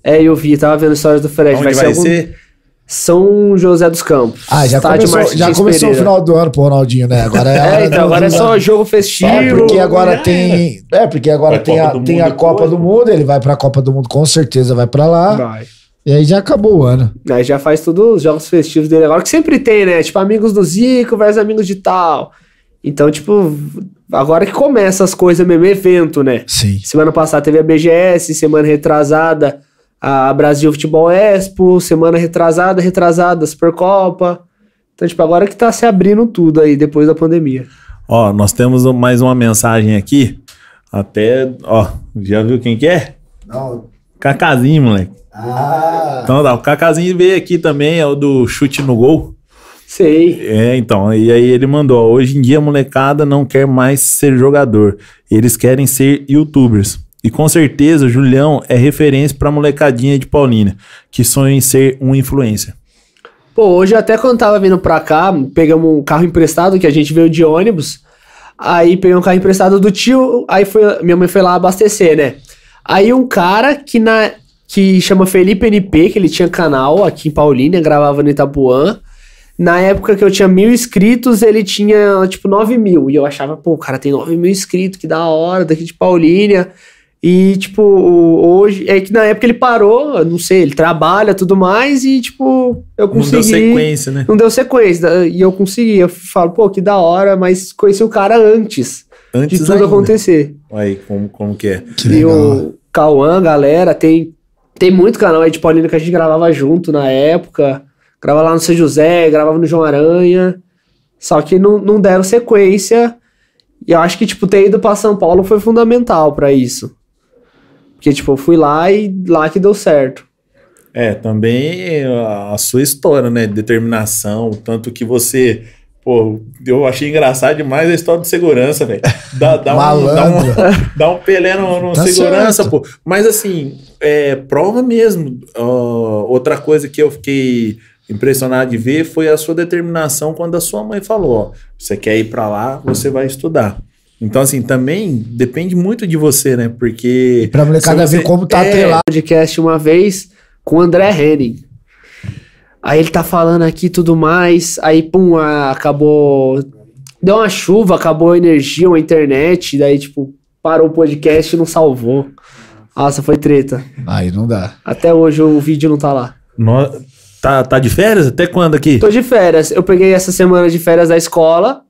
É, eu vi, tava vendo stories do Fred. Onde vai, ser, algum... ser? São José dos Campos. Ah, já Estádio começou, Martins já começou o final do ano pro Ronaldinho, né? Agora é, [laughs] É, então agora é só jogo festivo. É, porque agora já tem. É, porque agora Vai tem a, Copa do tem Mundo a Copa do? Mundo, ele vai pra Copa do Mundo, com certeza vai pra lá. Vai. E aí já acabou o ano. Aí já faz todos os jogos festivos dele agora, que sempre tem, né? Tipo, amigos do Zico versus amigos de tal. Então, tipo, agora que começa as coisas mesmo, evento, né? Sim. Semana passada teve a BGS, semana retrasada a Brasil Futebol Expo, semana retrasada, retrasada, Supercopa. Então, tipo, agora que tá se abrindo tudo aí, depois da pandemia. Ó, nós temos mais uma mensagem aqui. Até, ó, já viu quem que é? Não. Cacazinho, moleque. Ah. Então, tá, o Cacazinho veio aqui também, é o do chute no gol. Sei. É, então, e aí ele mandou, ó, hoje em dia a molecada não quer mais ser jogador, eles querem ser youtubers. E com certeza Julião é referência pra molecadinha de Paulínia, que sonha em ser um influencer. Pô, hoje até quando tava vindo pra cá, pegamos um carro emprestado, que a gente veio de ônibus. Aí peguei um carro emprestado do tio, aí foi, minha mãe foi lá abastecer, né? Aí um cara que na que chama Felipe NP, que ele tinha canal aqui em Paulínia, gravava no Itapuã. Na época que eu tinha mil inscritos, ele tinha tipo 9 mil. E eu achava, pô, o cara tem 9 mil inscritos, que da hora, daqui de Paulínia. E, tipo, hoje. É que na época ele parou, não sei, ele trabalha tudo mais, e, tipo, eu Não consegui. deu sequência, né? Não deu sequência. E eu consegui. Eu falo, pô, que da hora, mas conheci o cara antes Antes de tudo ainda. acontecer. Aí, como, como que é? Que E legal. o Cauã, galera, tem, tem muito canal aí de Paulina que a gente gravava junto na época. Gravava lá no São José, gravava no João Aranha. Só que não, não deram sequência. E eu acho que, tipo, ter ido pra São Paulo foi fundamental pra isso. Porque, tipo, eu fui lá e lá que deu certo. É, também a, a sua história, né? Determinação, o tanto que você. Pô, eu achei engraçado demais a história de segurança, velho. Dá, dá, um, dá, um, [laughs] dá um pelé no, no Tá segurança, certo. pô. Mas assim, é, prova mesmo. Ó, outra coisa que eu fiquei impressionado de ver foi a sua determinação quando a sua mãe falou: ó, você quer ir pra lá, você vai estudar. Então, assim, também depende muito de você, né? Porque. Pra molecada ver como tá é, atrelado. podcast uma vez com o André Henning. Aí ele tá falando aqui e tudo mais, aí pum, acabou. Deu uma chuva, acabou a energia, a internet, daí tipo, parou o podcast e não salvou. Nossa, foi treta. Aí não dá. Até hoje o vídeo não tá lá. nó- tá, tá de férias? Até quando aqui? Tô de férias. Eu peguei essa semana de férias da escola.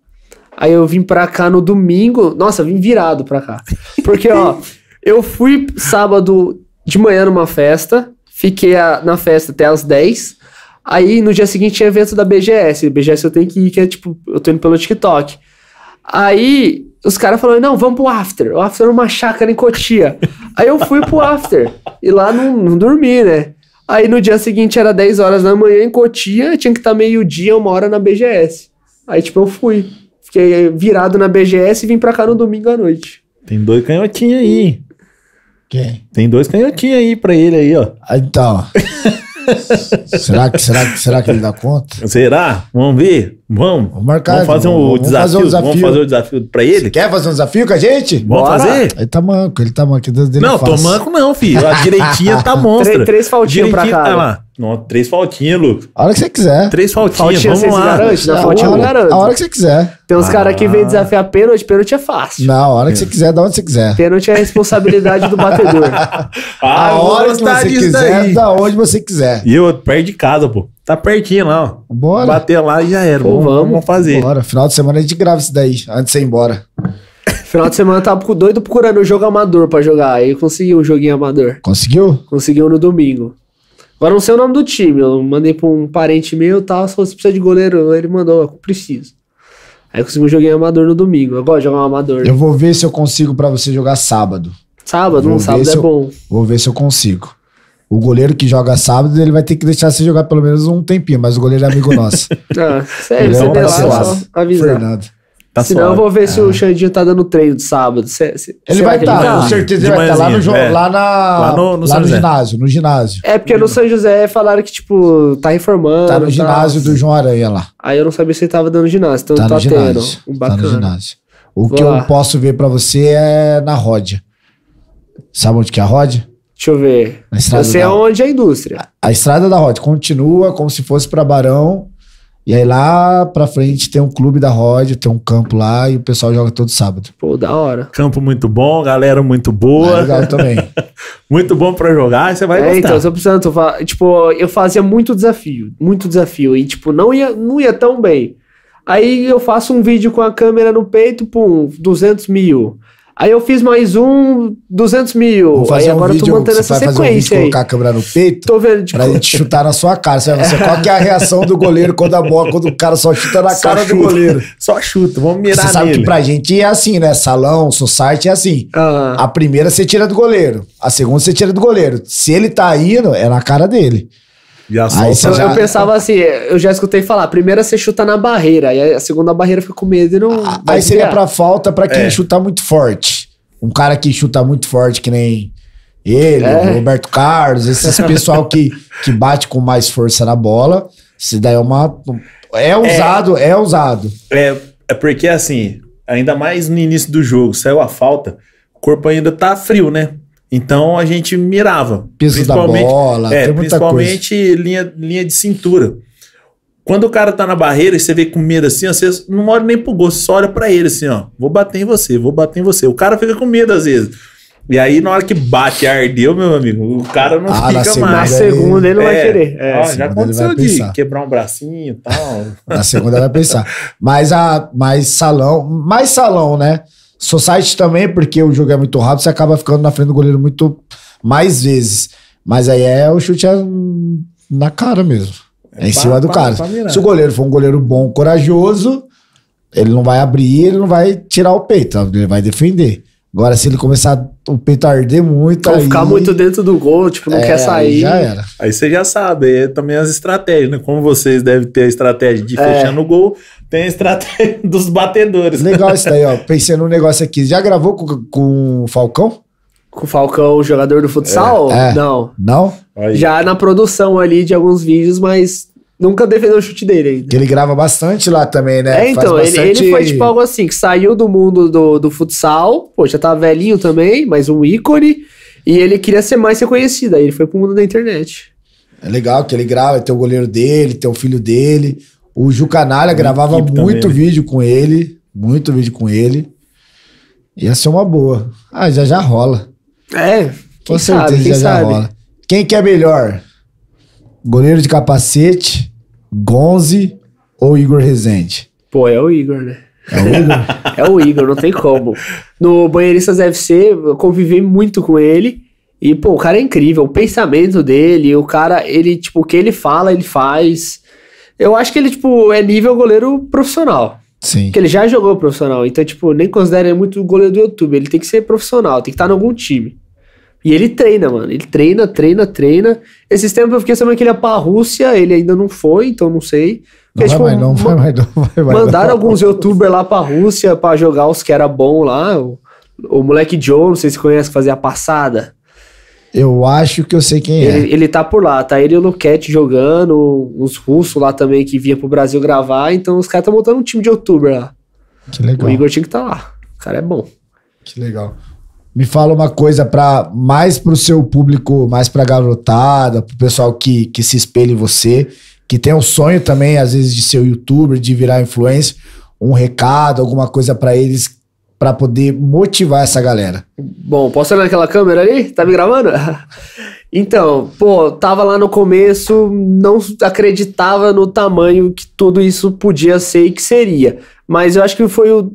Aí eu vim pra cá no domingo. Nossa, vim virado pra cá. Porque, ó, [laughs] eu fui sábado de manhã numa festa. Fiquei a- na festa até as 10. Aí no dia seguinte tinha evento da BGS. BGS eu tenho que ir, que é tipo, eu tô indo pelo TikTok. Aí os caras falaram: não, vamos pro after. O after era uma chácara em Cotia. Aí eu fui pro after. E lá não, não dormi, né? Aí no dia seguinte era 10 horas da manhã em Cotia, tinha que estar meio-dia, uma hora na BGS. Aí, tipo, eu fui. Fiquei virado na BGS e vim pra cá no domingo à noite. Tem dois canhotinhos aí. Quem? Tem dois canhotinhos aí pra ele aí, ó. Ah, Então. será, que, será, que, será que ele dá conta? Será? Vamos ver? Vamos. Vamos marcar, Vamos fazer um vamos- desafio. fazer um desafio. Vamos fazer o desafio pra ele? Quer fazer um desafio com a gente? Vamos Bora. fazer? Ele tá manco, ele tá manco. Deus dele Não, é tô manco não, filho. A direitinha tá [laughs] monstra. Três- três faltinhas pra cada. Olha lá. Não, três faltinhas, Lucas. A hora que você quiser. Três faltinhas, Faltinha, vamos lá. garante? Na a, faltinha eu hora, garanto. a hora que você quiser. Tem uns Ah. caras que vêm desafiar pênalti, pênalti é fácil. Não, a hora que você quiser, da onde você quiser. Pênalti é a responsabilidade do batedor. [laughs] Ah, a hora que você disso quiser, daí. da onde você quiser. E eu, perto de casa, pô. Tá pertinho lá, ó. Bora. Bater lá e já era. Pô, vamos, vamos. vamos fazer. Bora. Final de semana a gente grava isso daí, antes de você ir embora. [coughs] Final de semana eu tava doido procurando um jogo amador pra jogar. Aí eu consegui um joguinho amador. Conseguiu? Conseguiu no domingo. Agora não sei o nome do time. Eu mandei pra um parente meu e tal. Se você precisa de goleiro, ele mandou, eu preciso. Aí eu consegui um joguinho amador no domingo. Eu gosto de jogar um amador. Eu vou ver se eu consigo pra você jogar sábado. Sábado, não ver sábado é eu- bom. Vou ver se eu consigo. O goleiro que joga sábado, ele vai ter que deixar você jogar pelo menos um tempinho, mas o goleiro é amigo nosso. [laughs] Ah, sério, é você um vê lá, é só avisar. Fernando. Tá Senão eu vou ver se o Xandinho tá dando treino de sábado. Cê- cê- Ele será vai que estar, tá? com certeza De ele vai estar lá no jogo, é. lá na Lá no- no São José. ginásio, no ginásio. É porque no São José falaram que, tipo, tá reformando. Tá no tal. ginásio do João Aranha lá. Aí eu não sabia se ele tava dando ginásio. Então Tá tá, no tendo. ginásio. Um Tá no bacana. ginásio. O Vou que lá. eu posso ver pra você é na Ródia. Sabe onde que é a Ródia? Deixa eu ver. Na estrada Eu sei da- aonde é a indústria. A estrada da Ródia continua como se fosse pra Barão. E aí lá pra frente tem um clube da Ródia, tem um campo lá e o pessoal joga todo sábado. Pô, da hora. Campo muito bom, galera muito boa. É legal também. [laughs] Muito bom pra jogar, você vai É, gostar. então, eu tô precisando. tô tipo, eu fazia muito desafio. Muito desafio. E, tipo, não ia, não ia tão bem. Aí eu faço um vídeo com a câmera no peito, pum, 200 mil. Aí eu fiz mais um, 200 mil. Vamos Aí fazer agora um eu tô vídeo, mantendo você essa vai fazer um vídeo sequência aí. colocar a câmera no peito Tô vendo, tipo, pra gente chutar na sua cara. Você vai ver qual que é a reação do goleiro quando a bola, quando o cara só chuta na Só cara do chuta. goleiro. [laughs] Só chuta, vamos mirar Você sabe nele. que pra gente é assim, né? Salão, society é assim. ah, A primeira você tira do goleiro. A segunda você tira do goleiro. Se ele tá indo, é na cara dele. Aí solta. você eu, já- eu pensava assim, eu já escutei falar, a primeira você chuta na barreira, aí a segunda barreira fica com medo e não. A- vai Aí seria pra falta pra quem É. chuta muito forte. Um cara que chuta muito forte, que nem ele, É. o Roberto Carlos, esses [laughs] pessoal que, que bate com mais força na bola. Se daí é uma. É usado, é, usado. É, é porque assim, ainda mais no início do jogo, saiu a falta, o corpo ainda tá frio, né? Então a gente mirava. Peso da bola, é, tem muita principalmente linha, linha de cintura. Quando o cara tá na barreira e você vê com medo assim, ó, você não olha nem pro gol, você só olha pra ele assim, ó. Vou bater em você, vou bater em você. O cara fica com medo às vezes. E aí, na hora que bate, ardeu, meu amigo, o cara não Ah, fica segunda Na mais. ele- segunda ele não vai É. querer. É. Ó, já segunda ele aconteceu de pensar. quebrar um bracinho e tal. Na segunda vai pensar. Mas a mais salão, mais salão, né? Society também, porque o jogo é muito rápido, você acaba ficando na frente do goleiro muito mais vezes. Mas aí é o chute é na cara mesmo. É, em pra- cima do cara. Se o goleiro for um goleiro bom, corajoso, ele não vai abrir, ele não vai tirar o peito, ele vai defender. Agora, se ele começar o peito a arder muito, Ou aí, ficar muito dentro do gol, tipo, não é, quer sair. Já era. Aí você já sabe, é também as estratégias, né? Como vocês devem ter a estratégia de É. fechar no gol, tem a estratégia [laughs] dos batedores. Legal isso daí, ó. Pensei num negócio aqui. Já gravou com, com o Falcão? Com o Falcão, o jogador do futsal? É, é. Não. Não? Aí. Já na produção ali de alguns vídeos, mas nunca defendeu o chute dele ainda. Que ele grava bastante lá também, né? É, então, Faz ele, bastante- ele foi tipo algo assim, que saiu do mundo do, do futsal, pô, já tá velhinho também, mas um ícone, e ele queria ser mais reconhecido, aí ele foi pro mundo da internet. É legal que ele grava, tem o goleiro dele, tem o filho dele. O Ju Canalha gravava muito também, né? vídeo com ele. Muito vídeo com ele. Ia ser uma boa. Ah, já já rola. É, Com certeza sabe, quem já já sabe. rola. Quem que é melhor? Goleiro de capacete, Gonze ou Igor Rezende? Pô, é o Igor, né? É o Igor? [laughs] É o Igor, não tem como. No Banheiristas FC, eu convivi muito com ele. E, pô, o cara é incrível. O pensamento dele, o cara, ele, tipo, o que ele fala, ele faz. Eu acho que ele, tipo, é nível goleiro profissional. Sim. Porque ele já jogou profissional. Então, tipo, nem considera ele muito goleiro do YouTube. Ele tem que ser profissional, tem que estar em algum time. E ele treina, mano. Ele treina, treina, treina. Esses tempos eu fiquei sabendo que ele ia pra Rússia, ele ainda não foi, então não sei. Não Porque, vai tipo, mais, não vai ma- mais, não vai mais. Mandaram não. alguns youtubers lá pra Rússia pra jogar os que era bom lá. O, o moleque Joe, não sei se conhece, que fazia a passada. Eu acho que eu sei quem é. Ele, ele tá por lá, tá ele e o Luquete jogando, os russos lá também que vinha pro Brasil gravar, então os caras estão montando um time de youtuber lá. Que legal. O Igor tinha que tá lá. O cara é bom. Que legal. Me fala uma coisa para mais pro seu público, mais pra garotada, pro pessoal que, que se espelha em você, que tem o sonho também, às vezes, de ser youtuber, de virar influencer, um recado, alguma coisa pra eles, pra poder motivar essa galera. Bom, posso olhar naquela câmera ali? Tá me gravando? [laughs] então, pô, tava lá no começo, não acreditava no tamanho que tudo isso podia ser e que seria. Mas eu acho que foi o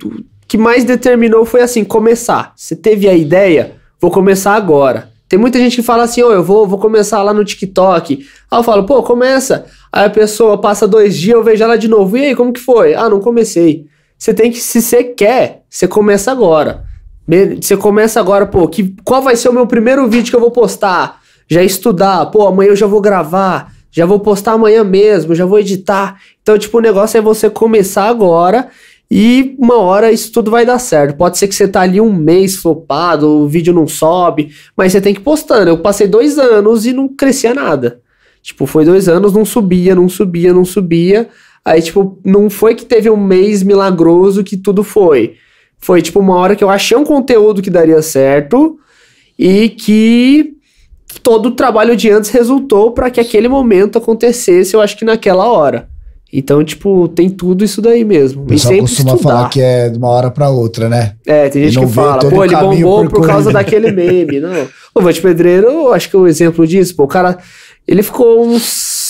que mais determinou foi assim, começar. Você teve a ideia, vou começar agora. Tem muita gente que fala assim, ô, eu vou, vou começar lá no TikTok. Aí eu falo, pô, começa. Aí a pessoa passa dois dias, eu vejo ela de novo. E aí, como que foi? Ah, não comecei. Você tem que, se você quer, você começa agora. Você começa agora, pô, que, qual vai ser o meu primeiro vídeo que eu vou postar? Já estudar, pô, amanhã eu já vou gravar, já vou postar amanhã mesmo, já vou editar. Então, tipo, o negócio é você começar agora e uma hora isso tudo vai dar certo. Pode ser que você tá ali um mês flopado, o vídeo não sobe, mas você tem que ir postando. Eu passei dois anos e não crescia nada. Tipo, foi dois anos, não subia, não subia, não subia. Aí, tipo, não foi que teve um mês milagroso que tudo foi. Foi, tipo, uma hora que eu achei um conteúdo que daria certo e que todo o trabalho de antes resultou para que aquele momento acontecesse, eu acho que naquela hora. Então, tipo, tem tudo isso daí mesmo. O E pessoal sempre costuma estudar. falar que é de uma hora pra outra, né? É, tem E gente que fala, pô, ele bombou por causa daquele meme. Não. [laughs] O Vante Pedreiro, eu acho que é um exemplo disso. Pô, o cara, ele ficou uns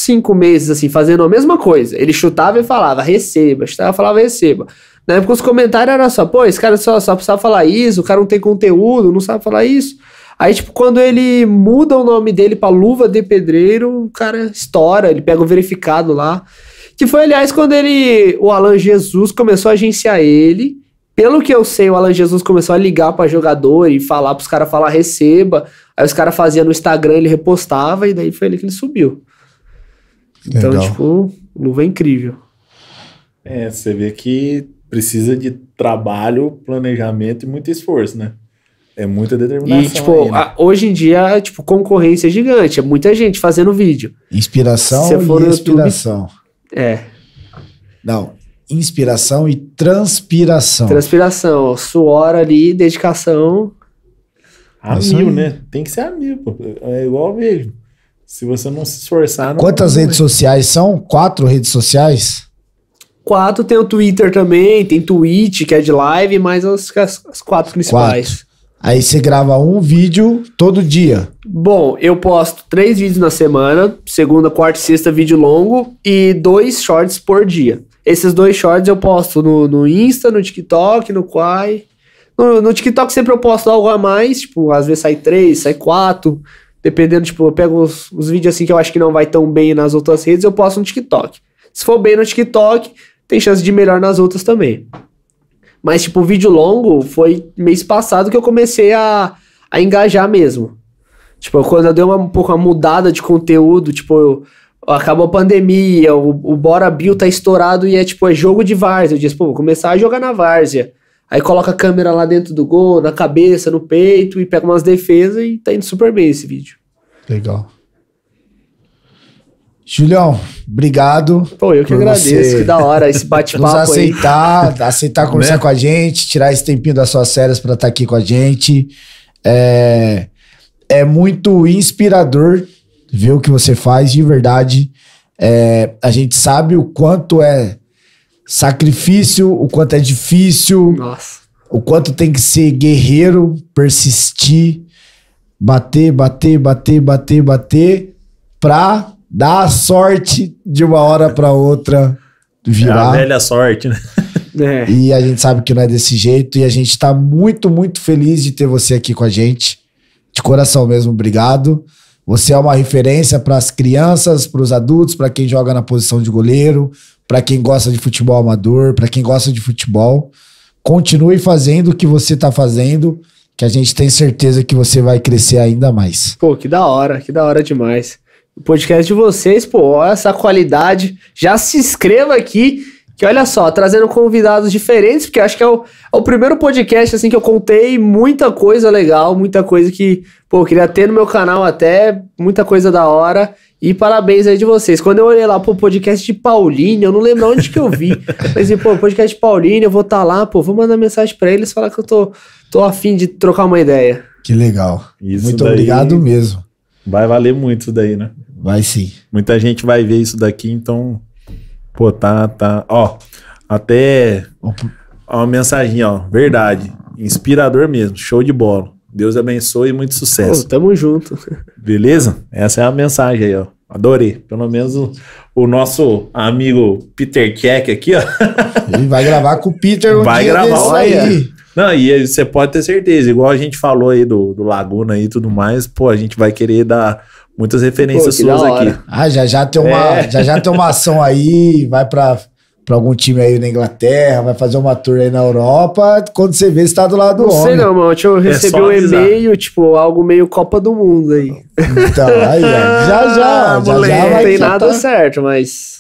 cinco meses, assim, fazendo a mesma coisa. Ele chutava e falava, receba. Chutava e falava, receba. Na época os comentários eram só, pô, esse cara só, só precisava falar isso, o cara não tem conteúdo, não sabe falar isso. Aí, tipo, quando ele muda o nome dele pra Luva de Pedreiro, o cara estoura, ele pega o verificado lá. Que foi, aliás, quando ele, o Alan Jesus começou a agenciar ele. Pelo que eu sei, o Alan Jesus começou a ligar pra jogador e falar pros caras falar receba. Aí os caras faziam no Instagram, ele repostava e daí foi ele que ele subiu. Então, Legal. tipo, luva é incrível. É, você vê que precisa de trabalho, planejamento e muito esforço, né? É muita determinação. E, tipo, aí, né? a- hoje em dia, tipo, concorrência é gigante. É muita gente fazendo vídeo. Inspiração Se for e no YouTube- inspiração. É, Não, inspiração e transpiração. transpiração, suor ali, dedicação. A mil, né? Tem que ser a mil, pô. É igual eu vejo. Se você não se esforçar... Não, Quantas não redes sociais são? Quatro redes sociais? Quatro tem o Twitter também, tem Twitch, que é de live, mas as, as, as quatro principais. Aí você grava um vídeo todo dia. Bom, eu posto três vídeos na semana, segunda, quarta e sexta, vídeo longo, e dois shorts por dia. Esses dois shorts eu posto no, no Insta, no TikTok, no Quai. No, no TikTok sempre eu posto algo a mais, tipo, às vezes sai três, sai quatro. Dependendo, tipo, eu pego os, os vídeos assim que eu acho que não vai tão bem nas outras redes, eu posto no TikTok. Se for bem no TikTok, tem chance de melhor nas outras também. Mas, tipo, vídeo longo foi mês passado que eu comecei a, a engajar mesmo. Tipo, quando eu dei uma, um pouco uma mudada de conteúdo, tipo, eu- acabou a pandemia, o, o Bora Bill tá estourado e é tipo, é jogo de várzea. Eu disse, pô, vou começar a jogar na várzea. Aí coloca a câmera lá dentro do gol, na cabeça, no peito, e pega umas defesas e tá indo super bem esse vídeo. Legal. Julião, obrigado Pô, eu que agradeço, você que da hora esse nos bate-papo aí. aceitar, aceitar [laughs] conversar Né? com a gente, tirar esse tempinho das suas férias para estar aqui com a gente. É, é muito inspirador ver o que você faz de verdade. É, a gente sabe o quanto é sacrifício, o quanto é difícil, Nossa. o quanto tem que ser guerreiro, persistir, bater, bater, bater, bater, bater, pra dar a sorte de uma hora pra outra É a virar. velha sorte, né? [laughs] É. E a gente sabe que não é desse jeito e a gente tá muito, muito feliz de ter você aqui com a gente. De coração mesmo, obrigado. Você é uma referência para as crianças, para os adultos, para quem joga na posição de goleiro, para quem gosta de futebol amador, para quem gosta de futebol. Continue fazendo o que você tá fazendo, que a gente tem certeza que você vai crescer ainda mais. Pô, que da hora, que da hora demais. O podcast de vocês, pô, olha essa qualidade. Já se inscreva aqui, que olha só, trazendo convidados diferentes, porque acho que é o, é o primeiro podcast, assim, que eu contei muita coisa legal, muita coisa que, pô, eu queria ter no meu canal até, muita coisa da hora. E parabéns aí de vocês. Quando eu olhei lá, pô, podcast de Paulinho, eu não lembro onde que eu vi. [laughs] Mas, pô, podcast de Paulinho, eu vou estar tá lá, pô, vou mandar mensagem pra eles, falar que eu tô, tô afim de trocar uma ideia. Que legal. Isso Muito daí obrigado mesmo. Vai valer muito isso daí, né? Vai sim. Muita gente vai ver isso daqui, então. Pô, tá, tá. Ó, até. Ó, uma mensagem, ó. Verdade. Inspirador mesmo. Show de bola. Deus abençoe e muito Pô, sucesso. tamo junto. [laughs] Beleza? Essa é a mensagem aí, ó. Adorei. Pelo menos o, o nosso amigo Peter Keck aqui, ó. Ele vai gravar com o Peter um Vai dia gravar, desse olha. aí. Não, e aí você pode ter certeza, igual a gente falou aí do, do Laguna aí e tudo mais, pô, a gente vai querer dar muitas referências Pô, suas aqui. Ah, já já tem uma, É. já já tem uma ação aí, vai pra, pra algum time aí na Inglaterra, vai fazer uma tour aí na Europa, quando você vê, você tá do lado do Não sei homem. não, mano. Eu recebi só um e-mail, tipo, algo meio Copa do Mundo aí. Então, aí, ó, já já, Ah, já, moleque. já Não vai tem já nada tá- certo, mas.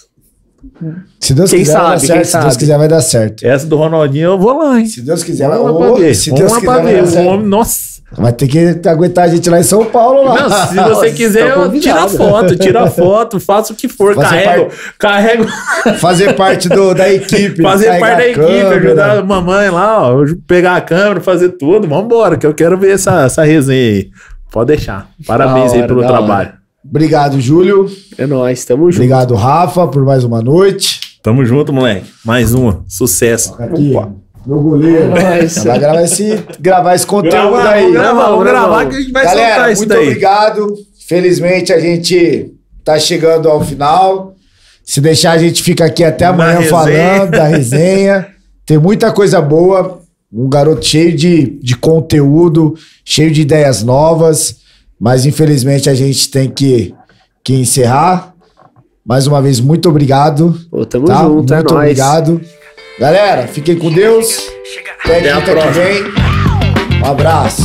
Se Deus Quem quiser, vai dar sabe, certo. Se Deus sabe. quiser, vai dar certo. Essa do Ronaldinho eu vou lá, hein? Se Deus quiser, vai, Vamos lá Ô, pra ver. se Vamos Deus lá quiser, pra vai dar O certo. homem, nossa. Vai ter que aguentar a gente lá em São Paulo lá. Não, se você Nossa, [laughs] quiser, tá eu tira foto, tira [laughs] foto, faça o que for, Fazer carrego, carrego, Fazer parte do, da [laughs] equipe. fazer parte da equipe, ajudar a mamãe lá, ó, pegar a câmera, fazer tudo, vambora, que eu quero ver essa, essa resenha aí. Pode deixar. Parabéns Da aí hora, pelo trabalho. Obrigado, Júlio. É nóis, tamo junto. Obrigado, Rafa, por mais uma noite. Tamo junto, moleque. Mais uma. Sucesso. Aqui, meu goleiro. Nossa. Vai gravar esse, gravar esse conteúdo aí. vamos gravar, vamos gravar que a gente vai Galera, soltar isso muito daí. obrigado. Felizmente a gente tá chegando ao final. Se deixar, a gente fica aqui até amanhã falando da resenha. Tem muita coisa boa. Um garoto cheio de, de conteúdo, cheio de ideias novas. Mas infelizmente a gente tem que, que encerrar. Mais uma vez, muito obrigado. Pô, tamo tá? junto, é muito nóis. obrigado. Galera, fiquem com Deus. Até, Até a próxima. Um abraço.